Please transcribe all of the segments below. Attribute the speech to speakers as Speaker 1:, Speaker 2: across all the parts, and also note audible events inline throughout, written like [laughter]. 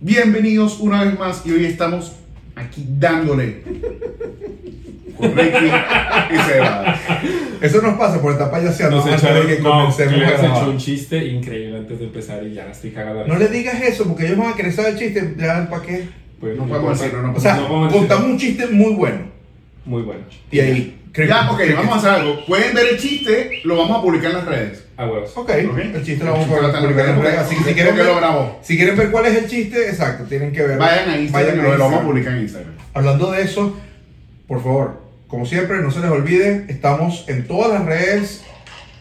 Speaker 1: Bienvenidos una vez más y hoy estamos aquí dándole con Ricky y Seba.
Speaker 2: Eso nos pasa por estar payaseando
Speaker 3: Nos
Speaker 2: antes
Speaker 3: echaron,
Speaker 2: de que
Speaker 3: no,
Speaker 2: comencemos
Speaker 3: les
Speaker 2: grabar.
Speaker 3: hecho un chiste increíble antes de empezar y ya estoy cagado. de
Speaker 2: No le digas eso porque ellos van a querer saber el chiste. Ya, ¿para qué?
Speaker 3: Pues,
Speaker 1: No podemos decirlo, no
Speaker 2: O sea,
Speaker 3: No
Speaker 2: contamos un chiste muy bueno.
Speaker 3: Muy bueno.
Speaker 2: Y ahí. creo
Speaker 1: Ya,
Speaker 2: que-
Speaker 1: ok,
Speaker 2: creo
Speaker 1: vamos a hacer algo. Pueden ver el chiste, lo vamos a publicar en las redes.
Speaker 3: A huevos.
Speaker 2: Ok, el chiste lo vamos a publicar en redes, Así que si quieren, ver, si quieren ver cuál es el chiste, exacto, tienen que ver.
Speaker 1: Vayan a Instagram,
Speaker 2: Vayan
Speaker 1: lo, vamos a publicar en Instagram.
Speaker 2: Hablando de eso, por favor, como siempre, no se les olvide, estamos en todas las redes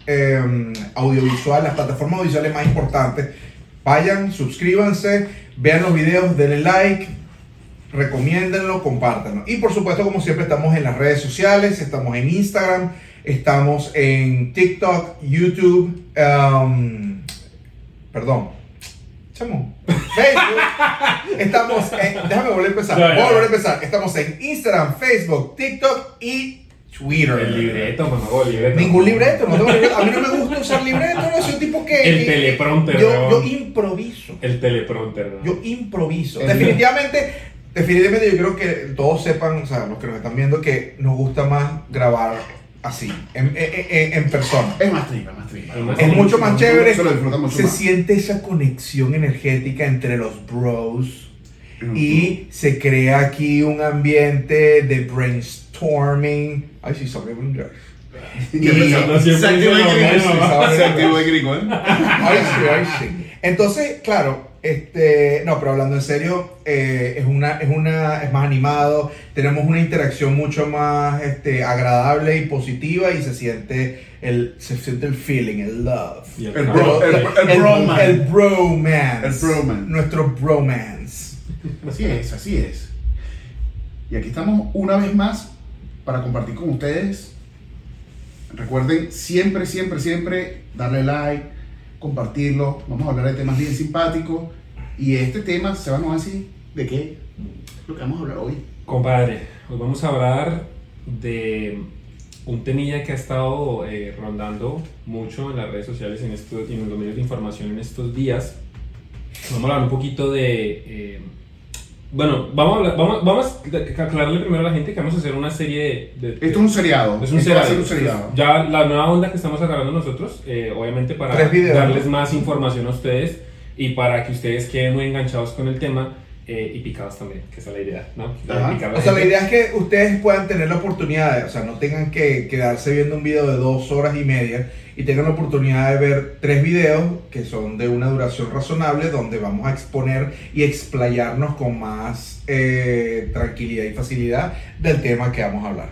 Speaker 2: eh, audiovisuales, las plataformas audiovisuales más importantes. Vayan, suscríbanse, vean los videos, denle like, recomiéndenlo, compártanlo. Y por supuesto, como siempre, estamos en las redes sociales, estamos en Instagram, estamos en TikTok, YouTube, um, perdón, chamo, Facebook. Estamos en, déjame volver a empezar, voy a volver a empezar. Estamos en Instagram, Facebook, TikTok y Twitter.
Speaker 3: El libreto, por favor, libreto.
Speaker 2: Ningún libreto, no tengo libreto. A mí no me gusta usar libreto, no soy un tipo que.
Speaker 3: El teleprompter,
Speaker 2: Yo, yo improviso.
Speaker 3: El teleprompter, ¿no?
Speaker 2: Yo improviso.
Speaker 1: El-
Speaker 2: Definitivamente, definitivamente yo creo que todos sepan, o sea, los que nos están viendo, que nos gusta más grabar así, en, en- en- en persona.
Speaker 1: Es más tripa, más tripa.
Speaker 3: Es más
Speaker 2: Es mucho más chévere.
Speaker 1: Se lo disfruta mucho
Speaker 2: Se
Speaker 1: más.
Speaker 2: siente esa conexión energética entre los bros. Y se crea aquí un ambiente de brainstorming. Ay, sí, sabe Entonces, claro, este, no, pero hablando en serio, eh, es una, es una, es más animado, tenemos una interacción mucho más, este, agradable y positiva y se siente el, se siente el feeling, el love.
Speaker 3: El
Speaker 1: El bro- el-
Speaker 2: el,
Speaker 1: bromance.
Speaker 2: el bromance.
Speaker 1: El bromance.
Speaker 2: Nuestro bromance.
Speaker 1: Así es, así es. Y aquí estamos una vez más para compartir con ustedes. Recuerden siempre, siempre, siempre darle like, compartirlo. Vamos a hablar de temas bien simpáticos. Y este tema se va a decir de qué lo que vamos a hablar hoy.
Speaker 3: Compadre, hoy vamos a hablar de un temilla que ha estado eh, rondando mucho en las redes sociales en en los medios de información en estos días. Vamos a hablar un poquito de... eh, bueno, vamos a, hablar- vamos, vamos a aclararle primero a la gente que vamos a hacer una serie de... de-
Speaker 1: Esto es un seriado.
Speaker 3: Es un
Speaker 1: Esto va a
Speaker 3: seriado.
Speaker 1: ser un seriado.
Speaker 3: Ya la nueva onda que estamos agarrando nosotros, eh, obviamente para darles más información a ustedes y para que ustedes queden muy enganchados con el tema eh, y picados también, que esa es la idea, ¿no?
Speaker 2: O sea, la idea es que ustedes puedan tener la oportunidad, de, o sea, no tengan que quedarse viendo un video de dos horas y media y tengan la oportunidad de ver tres videos que son de una duración razonable donde vamos a exponer y explayarnos con más eh, tranquilidad y facilidad del tema que vamos a hablar.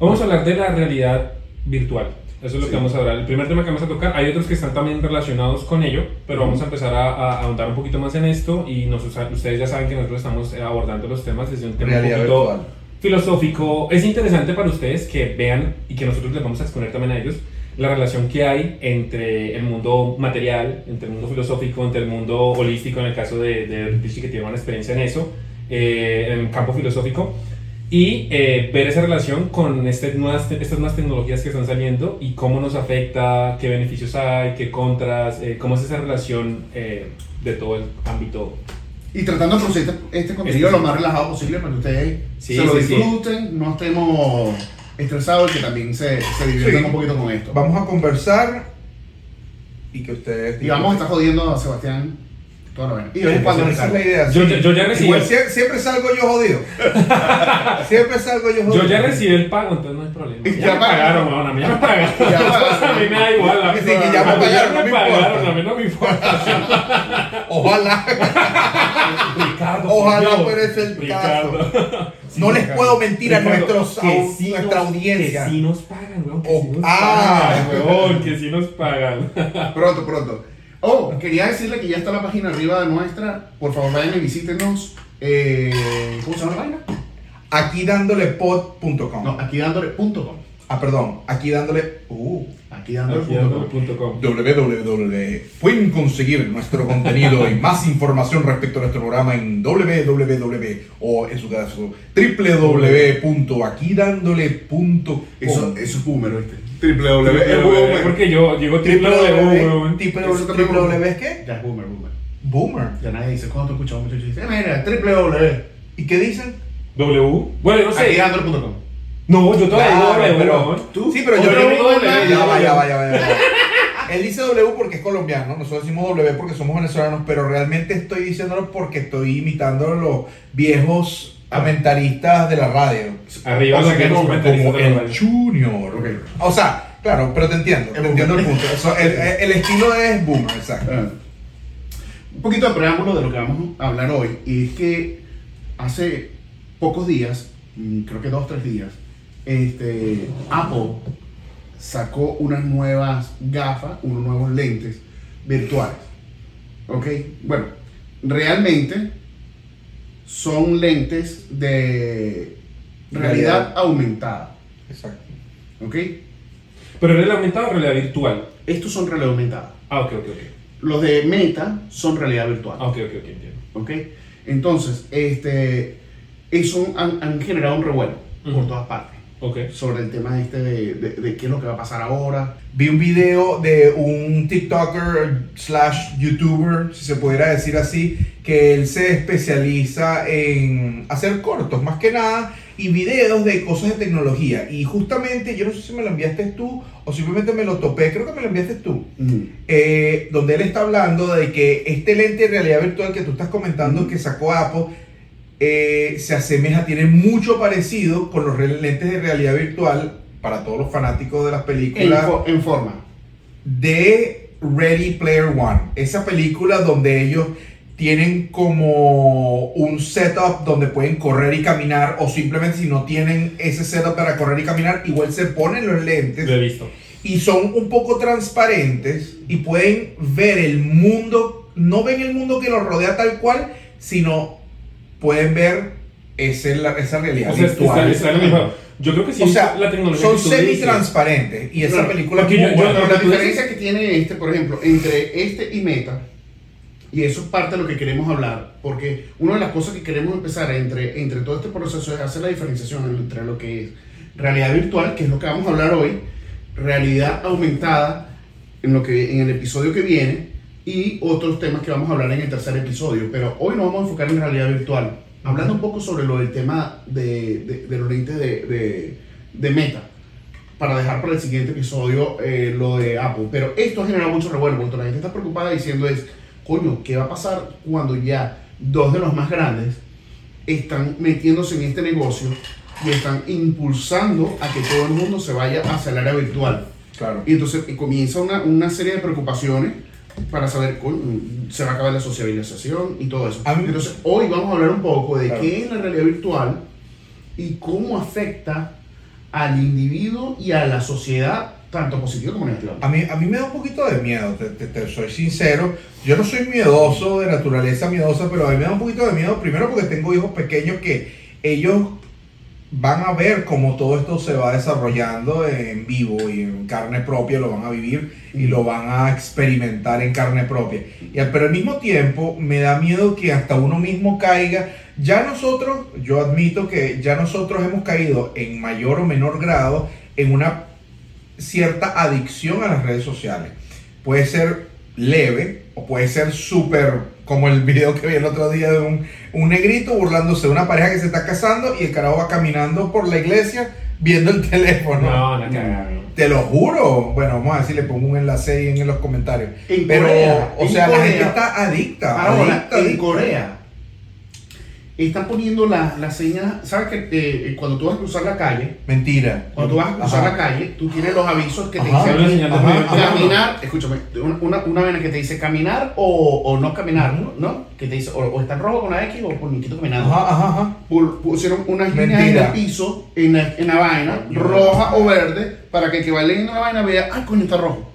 Speaker 3: Vamos a hablar de la realidad virtual. Eso es lo
Speaker 1: Sí.
Speaker 3: que vamos a hablar. El primer tema que vamos a tocar, hay otros que están también relacionados con ello, pero vamos a empezar a, a ahondar un poquito más en esto y nos, ustedes ya saben que nosotros estamos eh, abordando los temas desde un tema
Speaker 2: Realidad
Speaker 3: un poquito
Speaker 2: virtual.
Speaker 3: filosófico. Es interesante para ustedes que vean y que nosotros les vamos a exponer también a ellos la relación que hay entre el mundo material, entre el mundo filosófico, entre el mundo holístico, en el caso de, de Richie que tiene una experiencia en eso, eh, en el campo filosófico, y eh, ver esa relación con este, nuevas, estas nuevas tecnologías que están saliendo y cómo nos afecta, qué beneficios hay, qué contras, eh, cómo es esa relación eh, de todo el ámbito
Speaker 1: Y tratando de producir este, este contenido
Speaker 3: Este
Speaker 1: lo más relajado posible para que ustedes
Speaker 3: Sí,
Speaker 1: se lo
Speaker 3: sí, sí.
Speaker 1: disfruten, no estemos estresados y que también se, se diviertan
Speaker 2: Sí.
Speaker 1: un poquito con esto.
Speaker 2: Vamos a conversar y que ustedes...
Speaker 1: Y vamos a estar jodiendo a Sebastián Y cuando
Speaker 2: Esa es la idea.
Speaker 3: Yo-
Speaker 2: sí.
Speaker 3: yo ya recibí-
Speaker 2: Igual siempre salgo yo jodido. [laughs] siempre salgo yo jodido.
Speaker 3: Yo ya recibí el pago, entonces no hay problema.
Speaker 1: Ya
Speaker 3: Ya, me
Speaker 1: pagaron.
Speaker 3: weón, a mí ya me [laughs] pagaron.
Speaker 1: Ya [laughs]
Speaker 3: a mí me da igual. A mí,
Speaker 2: Sí, que ya me
Speaker 3: a
Speaker 2: pagaron, no
Speaker 3: me pagaron, a mí no me importa.
Speaker 2: Ojalá.
Speaker 3: Ricardo,
Speaker 2: Ojalá fuera ese el
Speaker 3: Ricardo.
Speaker 2: no les puedo mentir a nuestros,
Speaker 3: sí
Speaker 2: nuestra
Speaker 3: nos-
Speaker 2: audiencia.
Speaker 3: Que sí nos pagan, weón. Que
Speaker 2: Oh,
Speaker 3: sí nos
Speaker 2: ah.
Speaker 3: pagan, weón. Que sí nos pagan.
Speaker 1: Pronto, pronto. Oh, quería decirle que ya está la página arriba de nuestra. Por favor, vayan y visítenos. Eh, ¿Cómo se llama la página?
Speaker 2: Aquí dándole pod.com.
Speaker 1: No, aquí dándole punto com.
Speaker 2: Ah, perdón. Aquí dándole. Uh,
Speaker 1: Aquí dándole
Speaker 3: Aquí
Speaker 1: punto com.
Speaker 3: punto com.
Speaker 2: www. Pueden conseguir nuestro contenido y más información respecto a nuestro programa en www o en su caso www.aquidándole.com.
Speaker 1: Eso, eso es boomer, ¿viste? Triple
Speaker 3: W,
Speaker 1: W.
Speaker 3: Porque yo digo triple W, weón.
Speaker 2: triple W es qué?
Speaker 1: Ya es boomer, boomer.
Speaker 2: Boomer.
Speaker 1: Ya nadie dice, cuando tú escuchas a un muchacho dice, mira, triple W.
Speaker 2: ¿Y qué dicen?
Speaker 3: W. Bueno, no sé.
Speaker 1: Aquí andro.com.
Speaker 3: No, yo todavía digo W,
Speaker 2: pero-.
Speaker 1: ¿Tú?
Speaker 2: Sí, pero yo
Speaker 1: digo
Speaker 2: W.
Speaker 1: W.
Speaker 2: Ya va, ya va, ya va, ya va. [laughs] Él dice W porque es colombiano, nosotros decimos W porque somos venezolanos, pero realmente estoy diciéndolo porque estoy imitando a los viejos comentaristas de la radio.
Speaker 3: Arriba
Speaker 2: o sea que como, el
Speaker 3: radio.
Speaker 2: Junior.
Speaker 1: Ok.
Speaker 2: O sea, claro, pero te entiendo, te
Speaker 1: El
Speaker 2: entiendo el punto. Eso, el, el estilo es boomer, exacto.
Speaker 1: Ah. Un poquito de preámbulo de lo que vamos a hablar hoy. Y es que hace pocos días, mm, creo que dos o tres días, este, Apple sacó unas nuevas gafas, unos nuevos lentes virtuales. ¿Ok? Bueno, realmente son lentes de realidad
Speaker 2: Realidad.
Speaker 1: aumentada.
Speaker 2: Exacto.
Speaker 1: ¿Ok?
Speaker 3: Pero realidad aumentada o realidad virtual.
Speaker 1: Estos son realidad aumentada.
Speaker 3: Ah, ok, ok, ok.
Speaker 1: Los de Meta son realidad virtual.
Speaker 3: Ah, ok, ok, ok, entiendo.
Speaker 1: ¿Ok? Entonces, este, eso han, han generado un revuelo por todas partes
Speaker 3: Ok.
Speaker 1: sobre el tema este de, de- de qué es lo que va a pasar ahora.
Speaker 2: Vi un video de un TikToker slash YouTuber, si se pudiera decir así, que él se especializa en hacer cortos, más que nada, y videos de cosas de tecnología. Y justamente, yo no sé si me lo enviaste tú o simplemente me lo topé, creo que me lo enviaste tú, eh, donde él está hablando de que este lente de realidad virtual que tú estás comentando que sacó Apple, eh, se asemeja, tiene mucho parecido con los lentes de realidad virtual para todos los fanáticos de las
Speaker 1: En,
Speaker 2: películas
Speaker 1: fo- en forma.
Speaker 2: de Ready Player One. Esa película donde ellos tienen como un setup donde pueden correr y caminar o simplemente si no tienen ese setup para correr y caminar, igual se ponen los lentes
Speaker 3: Lo he visto.
Speaker 2: y son un poco transparentes y pueden ver el mundo, no ven el mundo que los rodea tal cual, sino pueden ver ese, la- esa realidad
Speaker 3: O sea,
Speaker 2: virtual.
Speaker 3: está, está mismo- Yo creo que sí.
Speaker 2: o sea,
Speaker 3: la tecnología
Speaker 2: son semi-transparentes y esa
Speaker 1: Claro,
Speaker 2: película es
Speaker 3: yo- yo-.
Speaker 1: Pero la diferencia que tiene este, por ejemplo, entre este y Meta, y eso es parte de lo que queremos hablar, porque una de las cosas que queremos empezar entre, entre todo este proceso es hacer la diferenciación entre lo que es realidad virtual, que es lo que vamos a hablar hoy, realidad aumentada, en, lo que, en el episodio que viene, y otros temas que vamos a hablar en el tercer episodio. Pero hoy nos vamos a enfocar en realidad virtual, hablando un poco sobre lo del tema de, de- de los lentes de, de- de Meta para dejar para el siguiente episodio eh, lo de Apple. Pero esto ha generado mucho revuelo, porque la gente está preocupada diciendo es, coño, ¿qué va a pasar cuando ya dos de los más grandes están metiéndose en este negocio y están impulsando a que todo el mundo se vaya hacia el área virtual?
Speaker 2: Claro.
Speaker 1: Y entonces y comienza una, una serie de preocupaciones para saber, se va a acabar la sociabilización y todo eso. Entonces, hoy vamos a hablar un poco de
Speaker 2: Claro.
Speaker 1: qué es la realidad virtual y cómo afecta al individuo y a la sociedad, tanto positivo como negativo.
Speaker 2: A mí, a mí me da un poquito de miedo, te, te- te soy sincero. Yo no soy miedoso, de naturaleza miedosa, pero a mí me da un poquito de miedo. Primero porque tengo hijos pequeños que ellos van a ver cómo todo esto se va desarrollando en vivo y en carne propia, lo van a vivir y lo van a experimentar en carne propia. Pero al mismo tiempo me da miedo que hasta uno mismo caiga. Ya nosotros, yo admito que ya nosotros hemos caído en mayor o menor grado en una cierta adicción a las redes sociales. Puede ser leve o puede ser súper, como el video que vi el otro día de un, un negrito burlándose de una pareja que se está casando y el carajo va caminando por la iglesia viendo el [laughs] teléfono.
Speaker 3: No, no, cagada, no.
Speaker 2: Te lo juro. Bueno, vamos a ver si le pongo un enlace ahí en los comentarios.
Speaker 1: En
Speaker 2: Pero,
Speaker 1: Corea,
Speaker 2: o sea, la gente está adicta.
Speaker 1: Ahora,
Speaker 2: adicta,
Speaker 1: en
Speaker 2: adicta.
Speaker 1: Corea están poniendo las la señas, ¿sabes que eh, cuando tú vas a cruzar la calle,
Speaker 2: Mentira.
Speaker 1: cuando tú vas a cruzar
Speaker 2: Ajá.
Speaker 1: la calle, tú tienes los avisos que te
Speaker 2: Ajá.
Speaker 1: Dicen caminar, escúchame, una, una, vena que te dice caminar o, o no caminar. ¿no? Que te dice o, o está en rojo con la X o por Niquito caminando.
Speaker 2: Ajá, ajá, ajá.
Speaker 1: Pu- Pusieron unas líneas en el piso, en la, en la vaina, roja o verde, para que el que va leyendo la vaina vea, ay, coño, está rojo.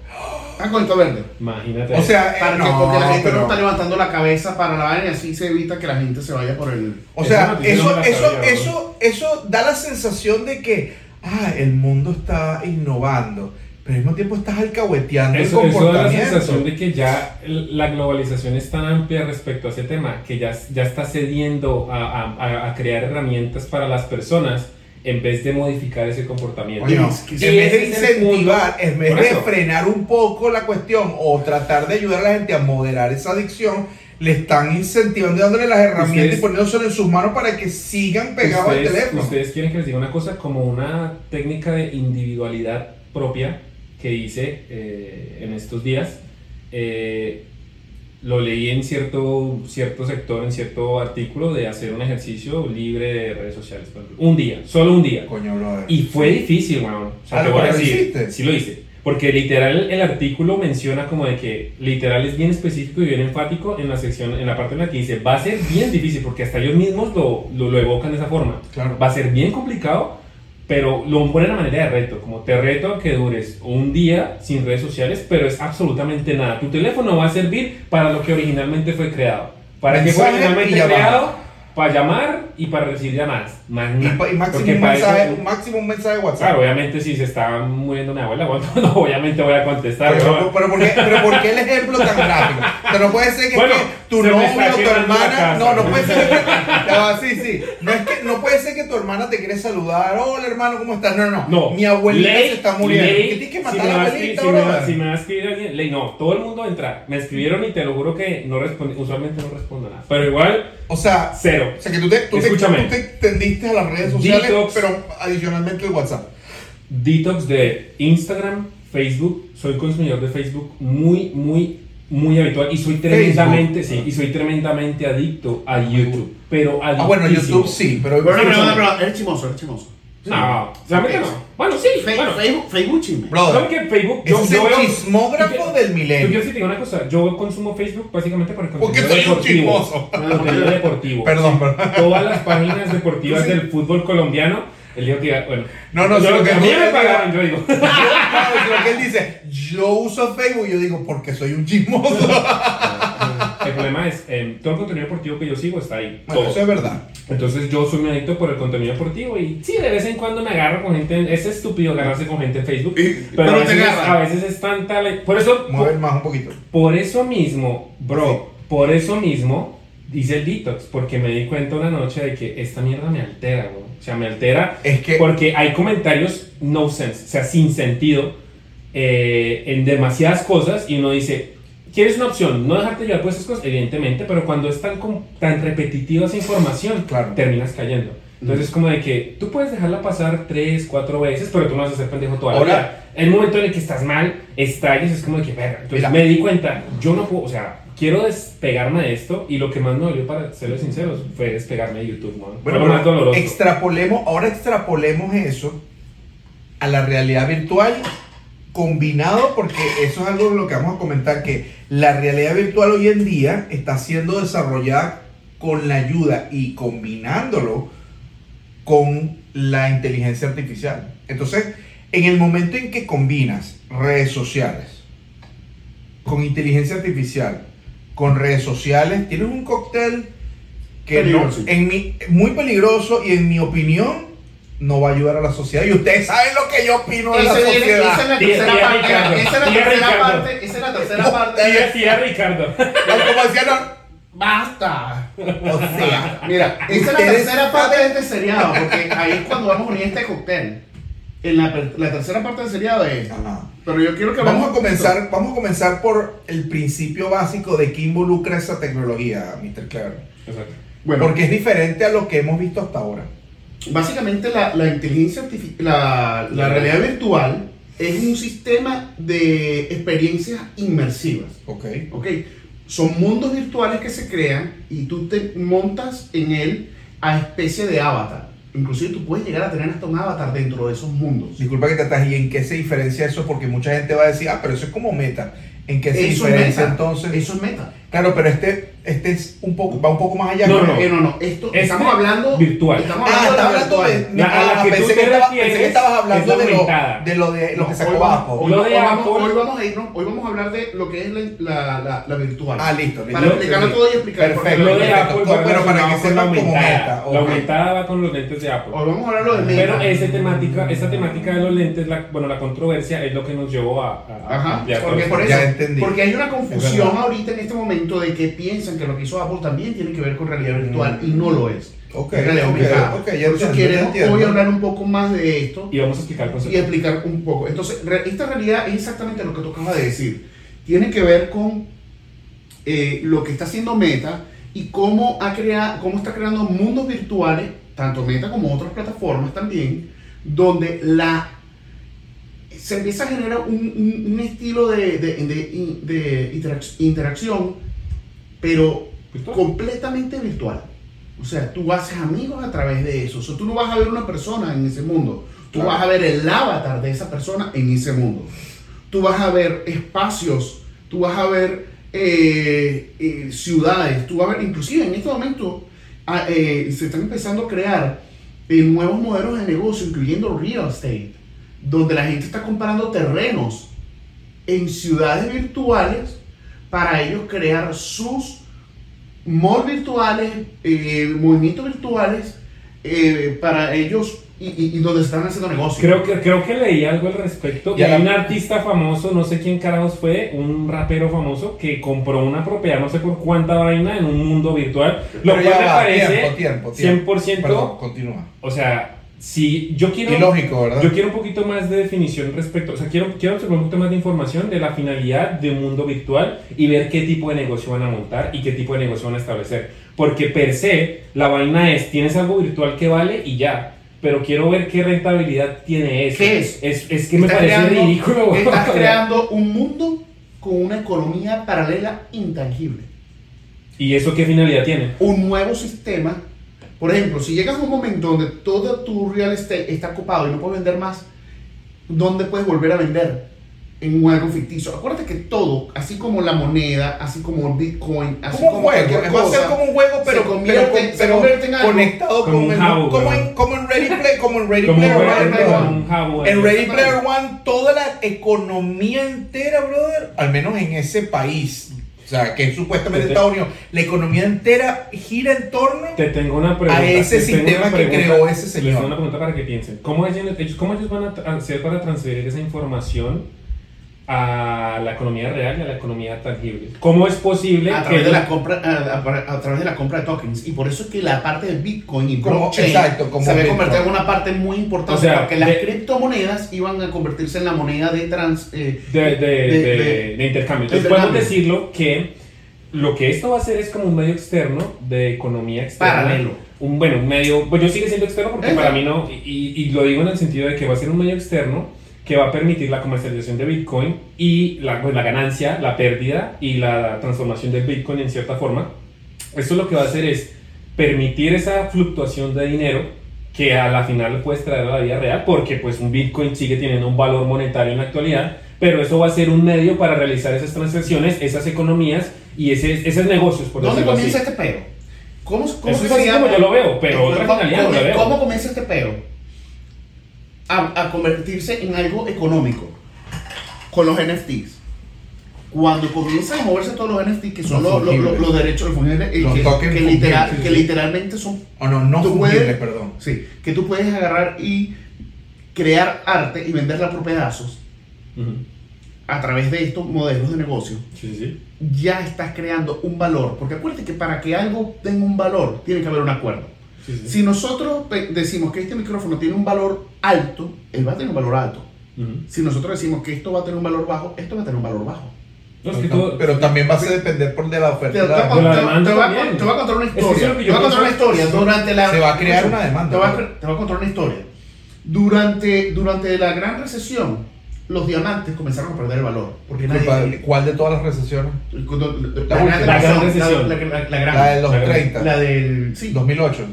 Speaker 1: Ah, coño, está verde.
Speaker 3: Imagínate.
Speaker 2: O sea, eh,
Speaker 1: Para que,
Speaker 2: no,
Speaker 1: porque la gente
Speaker 2: pero-
Speaker 1: no está levantando la cabeza para la vaina y así se evita que la gente se vaya por el.
Speaker 2: O sea,
Speaker 3: no
Speaker 2: eso, eso,
Speaker 3: sabía,
Speaker 2: eso, eso da la sensación de que ah, el mundo está innovando, pero al mismo tiempo estás alcahueteando
Speaker 3: Eso,
Speaker 2: el
Speaker 3: eso da la
Speaker 2: comportamiento.
Speaker 3: sensación de que ya la globalización es tan amplia respecto a ese tema que ya, ya está cediendo a, a- a crear herramientas para las personas en vez de modificar ese comportamiento.
Speaker 2: Oye, en
Speaker 1: es que
Speaker 2: vez de incentivar, en vez de frenar un poco la cuestión o tratar de ayudar a la gente a moderar esa adicción, le están incentivando y dándole las herramientas
Speaker 3: Ustedes-
Speaker 2: y poniéndoselo en sus manos para que sigan pegados al teléfono.
Speaker 3: ustedes quieren que les diga una cosa como una técnica de individualidad propia que hice eh, en estos días. Eh, lo leí en cierto, cierto sector, en cierto artículo de hacer un ejercicio libre de redes sociales. por ejemplo. Un día, solo un día.
Speaker 2: Coño, brother.
Speaker 3: Y fue difícil, weón. O sea,
Speaker 2: Ah,
Speaker 3: te voy a
Speaker 2: ¿lo
Speaker 3: decir,
Speaker 2: hiciste?
Speaker 3: sí lo hice. Porque literal el artículo menciona como de que literal es bien específico y bien enfático en la sección, en la parte en la que dice, va a ser bien difícil porque hasta ellos mismos lo, lo, lo evocan de esa forma.
Speaker 2: Claro.
Speaker 3: Va a ser bien complicado, pero lo ponen a manera de reto, como te reto a que dures un día sin redes sociales, pero es absolutamente nada. Tu teléfono va a servir para lo que originalmente fue creado. Para que fue originalmente creado para llamar y para recibir llamadas. Más
Speaker 2: Y,
Speaker 3: nada.
Speaker 2: y máximo, un
Speaker 3: eso-
Speaker 2: mensaje, un máximo un mensaje de WhatsApp.
Speaker 3: Claro, obviamente si se está muriendo mi abuela, [laughs] bueno, no, obviamente voy a contestar.
Speaker 2: Pero,
Speaker 3: ¿no?
Speaker 2: pero, ¿por qué, pero ¿por qué el ejemplo tan [laughs] gráfico? Pero no puede ser que,
Speaker 3: Bueno,
Speaker 2: es que tu novio tu hermana.
Speaker 3: casa.
Speaker 2: No, no puede ser que. [laughs] Va, sí, sí. No, es que, no puede ser que tu hermana te quiere saludar. Hola, hermano, ¿cómo estás? No, no,
Speaker 3: No,
Speaker 2: Mi abuelita
Speaker 3: ley-
Speaker 2: se está muriendo.
Speaker 3: ley,
Speaker 2: ¿Qué tienes que
Speaker 3: si
Speaker 2: matar
Speaker 3: me
Speaker 2: a la abuelita,
Speaker 3: si me? Si me va a escribir alguien, ley, no, todo el mundo entra. Me escribieron y te lo juro que no respondí, usualmente no respondo nada. Pero igual,
Speaker 2: O sea,
Speaker 3: cero.
Speaker 2: o sea que tú te, tú te, tú te tendiste a las redes sociales,
Speaker 3: Detox.
Speaker 2: pero adicionalmente el WhatsApp.
Speaker 3: Detox de Instagram, Facebook. Soy consumidor de Facebook muy, muy, muy habitual. Y soy tremendamente, sí, y soy tremendamente adicto a YouTube. Pero
Speaker 2: Ah, bueno,
Speaker 3: adictísimo.
Speaker 2: YouTube sí, pero.
Speaker 1: Pero, pero, eres chimoso, eres chimoso.
Speaker 3: No, realmente no. Bueno, sí,
Speaker 1: Fe-
Speaker 3: bueno.
Speaker 1: Facebook, Facebook chisme.
Speaker 2: Brother,
Speaker 3: ¿Sabes que Facebook?
Speaker 2: ese es el
Speaker 3: veo-
Speaker 2: chismógrafo
Speaker 3: Yo-
Speaker 2: del
Speaker 3: Yo
Speaker 2: milenio.
Speaker 3: quiero decir una cosa, yo consumo Facebook básicamente por el
Speaker 2: Porque
Speaker 3: contenido
Speaker 2: soy un chismoso.
Speaker 3: Por el contenido deportivo.
Speaker 2: Perdón, perdón.
Speaker 3: Todas las páginas deportivas
Speaker 2: Sí.
Speaker 3: del fútbol colombiano, el día que bueno.
Speaker 2: No, no,
Speaker 3: yo,
Speaker 2: sino que
Speaker 3: a mí
Speaker 2: no-
Speaker 3: me pagaron, yo digo. [laughs]
Speaker 2: Claro, lo que él dice, yo uso Facebook, yo digo, porque soy un chismoso. [laughs]
Speaker 3: el problema es, eh, todo el contenido deportivo que yo sigo está ahí.
Speaker 2: Bueno,
Speaker 3: todo.
Speaker 2: eso es verdad.
Speaker 3: Entonces yo soy muy adicto por el contenido deportivo y sí, de vez en cuando me agarro con gente, en- es estúpido agarrarse con gente en Facebook,
Speaker 1: Y-
Speaker 3: pero,
Speaker 1: pero
Speaker 3: a, veces, a veces es tanta... Por eso,
Speaker 2: Mueve más un poquito.
Speaker 3: Por eso mismo, bro, por eso mismo hice el detox, porque me di cuenta una noche de que esta mierda me altera, bro. O sea, me altera
Speaker 2: Es que
Speaker 3: porque hay comentarios no sense, o sea, sin sentido eh, en demasiadas cosas y uno dice, ¿quieres una opción? No dejarte llevar por esas cosas, evidentemente, pero cuando es tan, tan repetitiva esa información,
Speaker 2: Claro.
Speaker 3: terminas cayendo. Entonces es como de que tú puedes dejarla pasar tres, cuatro veces, pero tú no vas a ser pendejo toda la
Speaker 2: Ahora-
Speaker 3: vida. El momento en el que estás mal, estalles, es como de que, verga. Entonces
Speaker 2: Mira.
Speaker 3: me di cuenta, yo no puedo, o sea, quiero despegarme de esto y lo que más me dolió, para serles sinceros, fue despegarme de YouTube, ¿no?
Speaker 2: Bueno,
Speaker 3: lo más doloroso.
Speaker 2: extrapolemos, ahora extrapolemos eso a la realidad virtual combinado, porque eso es algo de lo que vamos a comentar, que la realidad virtual hoy en día está siendo desarrollada con la ayuda y combinándolo con la inteligencia artificial. Entonces, en el momento en que combinas redes sociales con inteligencia artificial, con redes sociales, tienes un cóctel que no,
Speaker 1: Peligroso.
Speaker 2: en mi, muy peligroso y en mi opinión no va a ayudar a la sociedad. Y ustedes saben lo que yo opino de la sociedad.
Speaker 1: esa es la tercera parte. Esa es la tercera
Speaker 3: Ricardo.
Speaker 1: parte. Esa es la tercera parte.
Speaker 3: Sí, decía Ricardo.
Speaker 2: Como decían, no,
Speaker 1: Basta.
Speaker 2: o sea,
Speaker 1: Mira, esa es la tercera parte de este seriado, porque ahí es cuando vamos a unir este cóctel. En la, la tercera parte del seriado es.
Speaker 2: ajá.
Speaker 1: Pero yo quiero que
Speaker 2: Vamos a comenzar, vamos a comenzar por el principio básico de qué involucra esa tecnología, Mr. Clever.
Speaker 3: Exacto.
Speaker 1: Bueno,
Speaker 2: Porque es diferente a lo que hemos visto hasta ahora.
Speaker 1: Básicamente la, la inteligencia artificial, la, la realidad virtual es un sistema de experiencias inmersivas.
Speaker 2: Ok.
Speaker 1: ¿ok? Son mundos virtuales que se crean y tú te montas en él a especie de avatar. Inclusive tú puedes llegar a tener hasta un avatar dentro de esos mundos.
Speaker 2: Disculpa que te atas, ¿y en qué se diferencia eso? Porque mucha gente va a decir, ah, pero eso es como meta. ¿En qué se
Speaker 1: Eso es
Speaker 2: diferencia
Speaker 1: meta.
Speaker 2: entonces?
Speaker 1: Eso es meta.
Speaker 2: Claro, pero este, este es un poco, va un poco más allá.
Speaker 3: No,
Speaker 2: ¿no?
Speaker 3: no.
Speaker 1: Eh, no, no, esto,
Speaker 3: Es
Speaker 1: estamos hablando
Speaker 3: virtual.
Speaker 1: Estamos
Speaker 2: Ah,
Speaker 1: hablando de la
Speaker 2: hablando de.
Speaker 1: virtual.
Speaker 3: La- a la
Speaker 2: ah,
Speaker 3: que tú
Speaker 2: pensé,
Speaker 3: te
Speaker 2: que estaba- pensé que estabas
Speaker 3: es
Speaker 2: hablando
Speaker 3: la
Speaker 2: de lo,
Speaker 3: aumentada.
Speaker 2: de lo de lo que sacó Apple.
Speaker 1: hoy,
Speaker 3: Lo
Speaker 1: hoy
Speaker 3: de
Speaker 1: hoy vamos a irnos, hoy vamos a hablar de lo que es la, la, la, la virtual.
Speaker 2: Ah, listo, listo.
Speaker 1: Para explicarlo todo y explicar
Speaker 2: Perfecto.
Speaker 3: Lo de
Speaker 2: perfecto.
Speaker 3: Apple
Speaker 2: Pero para que sepan como
Speaker 3: aumentada.
Speaker 2: meta.
Speaker 3: La aumentada va con los lentes de Apple.
Speaker 1: Hoy vamos a hablar de meta.
Speaker 3: Pero esa temática, esta temática de los lentes, la, bueno, la controversia es lo que nos llevó a,
Speaker 1: Ajá, porque por eso, porque hay una confusión ahorita en este momento de que piensan que lo que hizo Apple también tiene que ver con realidad virtual y no lo es.
Speaker 2: Ok,
Speaker 1: Es realidad
Speaker 2: ok,
Speaker 1: aumentada.
Speaker 2: ok, ya entiendo, ya
Speaker 1: queremos hoy hablar un poco más de esto
Speaker 3: Y vamos a explicar el
Speaker 1: y explicar un poco. Entonces, re- esta realidad es exactamente lo que tú acabas de decir. Tiene que ver con eh, lo que está haciendo Meta y cómo, ha creado, cómo está creando mundos virtuales, tanto Meta como otras plataformas también, donde la, se empieza a generar un, un- un estilo de, de- de- de interac- interacción, pero
Speaker 3: ¿Virtual?
Speaker 1: completamente virtual. O sea, tú haces amigos a través de eso. O sea, tú no vas a ver una persona en ese mundo. Tú
Speaker 2: Claro.
Speaker 1: vas a ver el avatar de esa persona en ese mundo. Tú vas a ver espacios, tú vas a ver eh, eh, ciudades, tú vas a ver, inclusive en este momento ah, eh, se están empezando a crear eh, nuevos modelos de negocio, incluyendo real estate, donde la gente está comprando terrenos en ciudades virtuales para ellos crear sus malls virtuales, eh, movimientos virtuales, eh, para ellos y, y- y donde están haciendo negocios.
Speaker 3: Creo que, creo que leí algo al respecto. Que hay un artista famoso, no sé quién carajos fue, un rapero famoso, que compró una propiedad, no sé por cuánta vaina, en un mundo virtual. Lo
Speaker 2: Pero
Speaker 3: cual
Speaker 2: ya
Speaker 3: me
Speaker 2: va,
Speaker 3: parece
Speaker 2: tiempo, tiempo, tiempo.
Speaker 3: 100%.
Speaker 2: Perdón, continúa.
Speaker 3: O sea, si yo quiero.
Speaker 2: Ilógico, ¿verdad?
Speaker 3: Yo quiero un poquito más de definición respecto, o sea, quiero, quiero observar un poquito más de información de la finalidad de un mundo virtual y ver qué tipo de negocio van a montar y qué tipo de negocio van a establecer. Porque per se, la vaina es, tienes algo virtual que vale y ya. Pero quiero ver qué rentabilidad tiene eso.
Speaker 1: ¿Qué es?
Speaker 3: Es, es que me parece
Speaker 1: creando-
Speaker 3: ridículo.
Speaker 1: Estás creando un mundo con una economía paralela intangible.
Speaker 3: ¿Y eso qué finalidad tiene?
Speaker 1: Un nuevo sistema. Por ejemplo, si llegas a un momento donde todo tu real estate está ocupado y no puedes vender más, ¿dónde puedes volver a vender? En un algo ficticio. Acuérdate que todo, así como la moneda, así como el Bitcoin, así
Speaker 2: como un juego,
Speaker 1: cualquier
Speaker 2: va a ser
Speaker 1: cosa,
Speaker 2: como un juego, pero,
Speaker 1: se convierte-
Speaker 2: pero, con-
Speaker 1: se
Speaker 2: pero
Speaker 1: convierte en algo
Speaker 2: conectado
Speaker 3: como
Speaker 2: con
Speaker 3: un
Speaker 2: el-
Speaker 3: hub,
Speaker 2: como, en, como en Ready Play, como en Ready
Speaker 3: Como
Speaker 2: Player One,
Speaker 3: como jabo,
Speaker 2: En. Ready Player One, toda la economía entera, brother, al menos en ese país, o sea, que es supuestamente
Speaker 3: Te-
Speaker 2: Estados Unidos, la economía entera gira en torno
Speaker 3: Te tengo una pregunta.
Speaker 2: A ese sistema
Speaker 3: una
Speaker 2: que
Speaker 3: pregunta-
Speaker 2: creó ese
Speaker 3: Les
Speaker 2: señor.
Speaker 3: tengo una pregunta para que piensen. ¿Cómo ellos, cómo ellos van a hacer para transferir esa información a la economía real y a la economía tangible? ¿Cómo es posible
Speaker 1: a
Speaker 3: que
Speaker 1: través, de la compra, a, a- a través de la compra de tokens. Y por eso es que la parte de Bitcoin y
Speaker 2: Como-
Speaker 1: blockchain
Speaker 2: exacto, como
Speaker 1: se ve convertida en una parte muy importante
Speaker 3: O sea,
Speaker 1: porque las
Speaker 3: de-
Speaker 1: criptomonedas iban a convertirse en la moneda de trans... eh,
Speaker 3: de, de-
Speaker 1: de-
Speaker 3: de-
Speaker 1: de-
Speaker 3: de intercambio? Entonces podemos decirlo que lo que esto va a hacer es como un medio externo de economía externa.
Speaker 1: Paralelo.
Speaker 3: Un, bueno, un medio, pues yo sigue siendo externo porque
Speaker 1: Exacto.
Speaker 3: para mí no, y, y lo digo en el sentido de que va a ser un medio externo que va a permitir la comercialización de Bitcoin y la, pues, la ganancia, la pérdida y la transformación del Bitcoin en cierta forma. Esto lo que va a hacer es permitir esa fluctuación de dinero que a la final lo puedes traer a la vida real porque pues un Bitcoin sigue teniendo un valor monetario en la actualidad, pero eso va a ser un medio para realizar esas transacciones, esas economías y ese, esos negocios, por
Speaker 1: ¿Dónde
Speaker 3: decirlo así.
Speaker 1: comienza este pero? ¿Cómo, cómo
Speaker 3: Eso es así como yo lo veo, pero
Speaker 1: ¿Cómo-
Speaker 3: otra
Speaker 1: cómo-
Speaker 3: no la veo.
Speaker 1: ¿Cómo comienza este pero? A, a convertirse en algo económico con los NFTs. Cuando comienzan a moverse todos los NFTs, que son
Speaker 2: Los
Speaker 1: los, los- los-
Speaker 2: fungibles.
Speaker 1: derechos, los fungibles, eh,
Speaker 2: Los
Speaker 1: que, que literal-
Speaker 2: fungibles,
Speaker 1: que literalmente son
Speaker 2: o no, no
Speaker 1: Tú
Speaker 2: fungible,
Speaker 1: puedes-
Speaker 2: perdón.
Speaker 1: Sí, que tú puedes agarrar y crear arte y venderla por pedazos
Speaker 3: Ujú.
Speaker 1: a través de estos modelos de negocio.
Speaker 3: Sí, sí.
Speaker 1: Ya estás creando un valor. Porque acuérdate que para que algo tenga un valor, tiene que haber un acuerdo.
Speaker 3: Sí, sí.
Speaker 1: Si nosotros decimos que este micrófono tiene un valor alto, él va a tener un valor alto.
Speaker 3: Ujú.
Speaker 1: Si nosotros decimos que esto va a tener un valor bajo, esto va a tener un valor bajo.
Speaker 3: No, es que todo-
Speaker 2: Pero también va a depender por de la
Speaker 1: Te,
Speaker 2: oferta.
Speaker 1: te
Speaker 2: la-
Speaker 3: la
Speaker 1: te
Speaker 3: también.
Speaker 1: te voy a contar una
Speaker 3: Es es
Speaker 1: historia.
Speaker 3: que
Speaker 1: Te voy a contar una historia. Durante la,
Speaker 2: Se va a crear una demanda,
Speaker 1: Te voy a, te voy a contar una historia. Durante, durante la gran recesión, los diamantes comenzaron a perder el valor. Porque nadie.
Speaker 2: ¿Cuál de todas las recesiones?
Speaker 1: La, gran
Speaker 3: La gran
Speaker 1: recesión. La, la- la gran.
Speaker 2: La de los
Speaker 3: la-
Speaker 2: 30.
Speaker 1: la del. Sí.
Speaker 2: 2008.